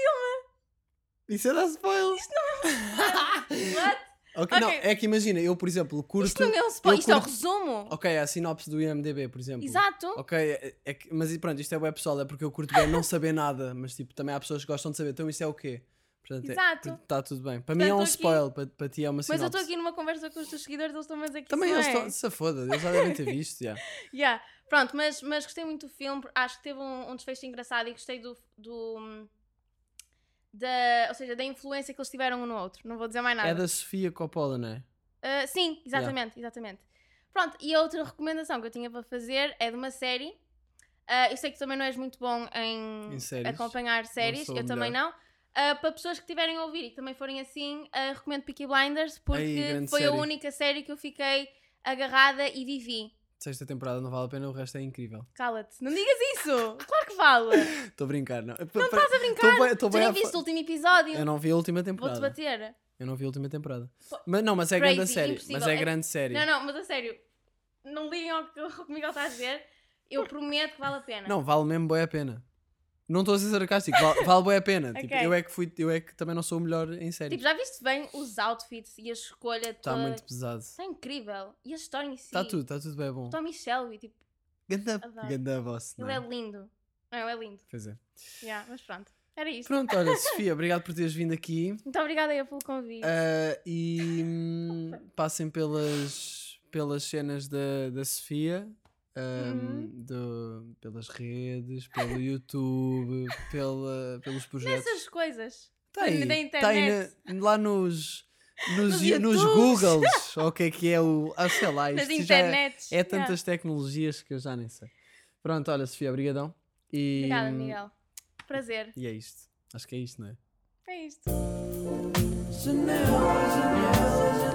Isso é dar spoiler. [laughs] What? ok, não, Ok. é que imagina, eu por exemplo curto. Isto não é um spoiler, isto é o curto- resumo. Ok, é a sinopse do IMDB, por exemplo. Exato. Ok, é, é que- mas pronto, isto é web pessoal, é porque eu curto bem não saber nada, mas tipo, também há pessoas que gostam de saber, então isso é o quê? Portanto, Exato. Está tudo bem. Para mim é um Portanto, aqui- spoil, para, para ti é uma Mas sinopse. eu estou aqui numa conversa com os teus seguidores, eles estão a dizer que Também eles não é. estão. Se foda, eles já devem ter visto. já. [laughs] Yeah. Pronto, mas, mas gostei muito do filme, acho que teve um, um desfecho engraçado e gostei do, do da, ou seja, da influência que eles tiveram um no outro. Não vou dizer mais nada. É da Sofia Coppola, não é? Uh, sim, exatamente, exatamente. Pronto, e a outra recomendação que eu tinha para fazer é de uma série. Uh, eu sei que também não és muito bom em, Em séries. acompanhar séries, eu também não. Uh, para pessoas que tiverem a ouvir e que também forem assim, recomendo Peaky Blinders porque foi a série. única série que eu fiquei agarrada e vivi. Sexta temporada não vale a pena, o resto é incrível. Cala-te, não digas isso! [laughs] Claro que vale! Estou a brincar, não. Não Estás a brincar? Tu bem nem a viste o último episódio? Eu não vi a última Vou-te temporada. bater. Eu não vi a última temporada. Pô, Mas não, mas é crazy, grande série. impossível. Mas é É- grande série. Não, não, mas a sério, não liguem ao que o Miguel está a dizer. Eu prometo que vale a pena. Não, vale mesmo bem a pena. Não estou a ser sarcástico, vale, vale bem a pena. [laughs] Tipo, Ok. eu é que fui, eu é que também não sou o melhor em série. Tipo, já viste bem os outfits e a escolha Está toda? muito pesado. Está incrível. E a história em si. Está tudo, está tudo bem bom. Tommy Shelby, tipo, Ganda, ganda voz. ele é lindo. Não, ele é lindo. Pois é. Yeah, mas pronto. Era isto. Pronto, olha, [laughs] Sofia, obrigado por teres vindo aqui. Muito obrigada eu pelo convite. Ah, e hum, [laughs] passem pelas, pelas cenas da, da Sofia, hum, Uhum. do- pelas redes, pelo YouTube, [laughs] pela, pelos projetos. Essas coisas. Está aí, da tá internet. na- lá nos, nos, Nos. Googles, [laughs] ou o que é que é o. Ah, sei lá, Nas isto já é, é Yeah. tantas tecnologias que eu já nem sei. Pronto, olha, Sofia, obrigadão. E, Obrigada, Miguel. Prazer. E é isto. Acho que é isto, não é? É isto. Janela, janela, janela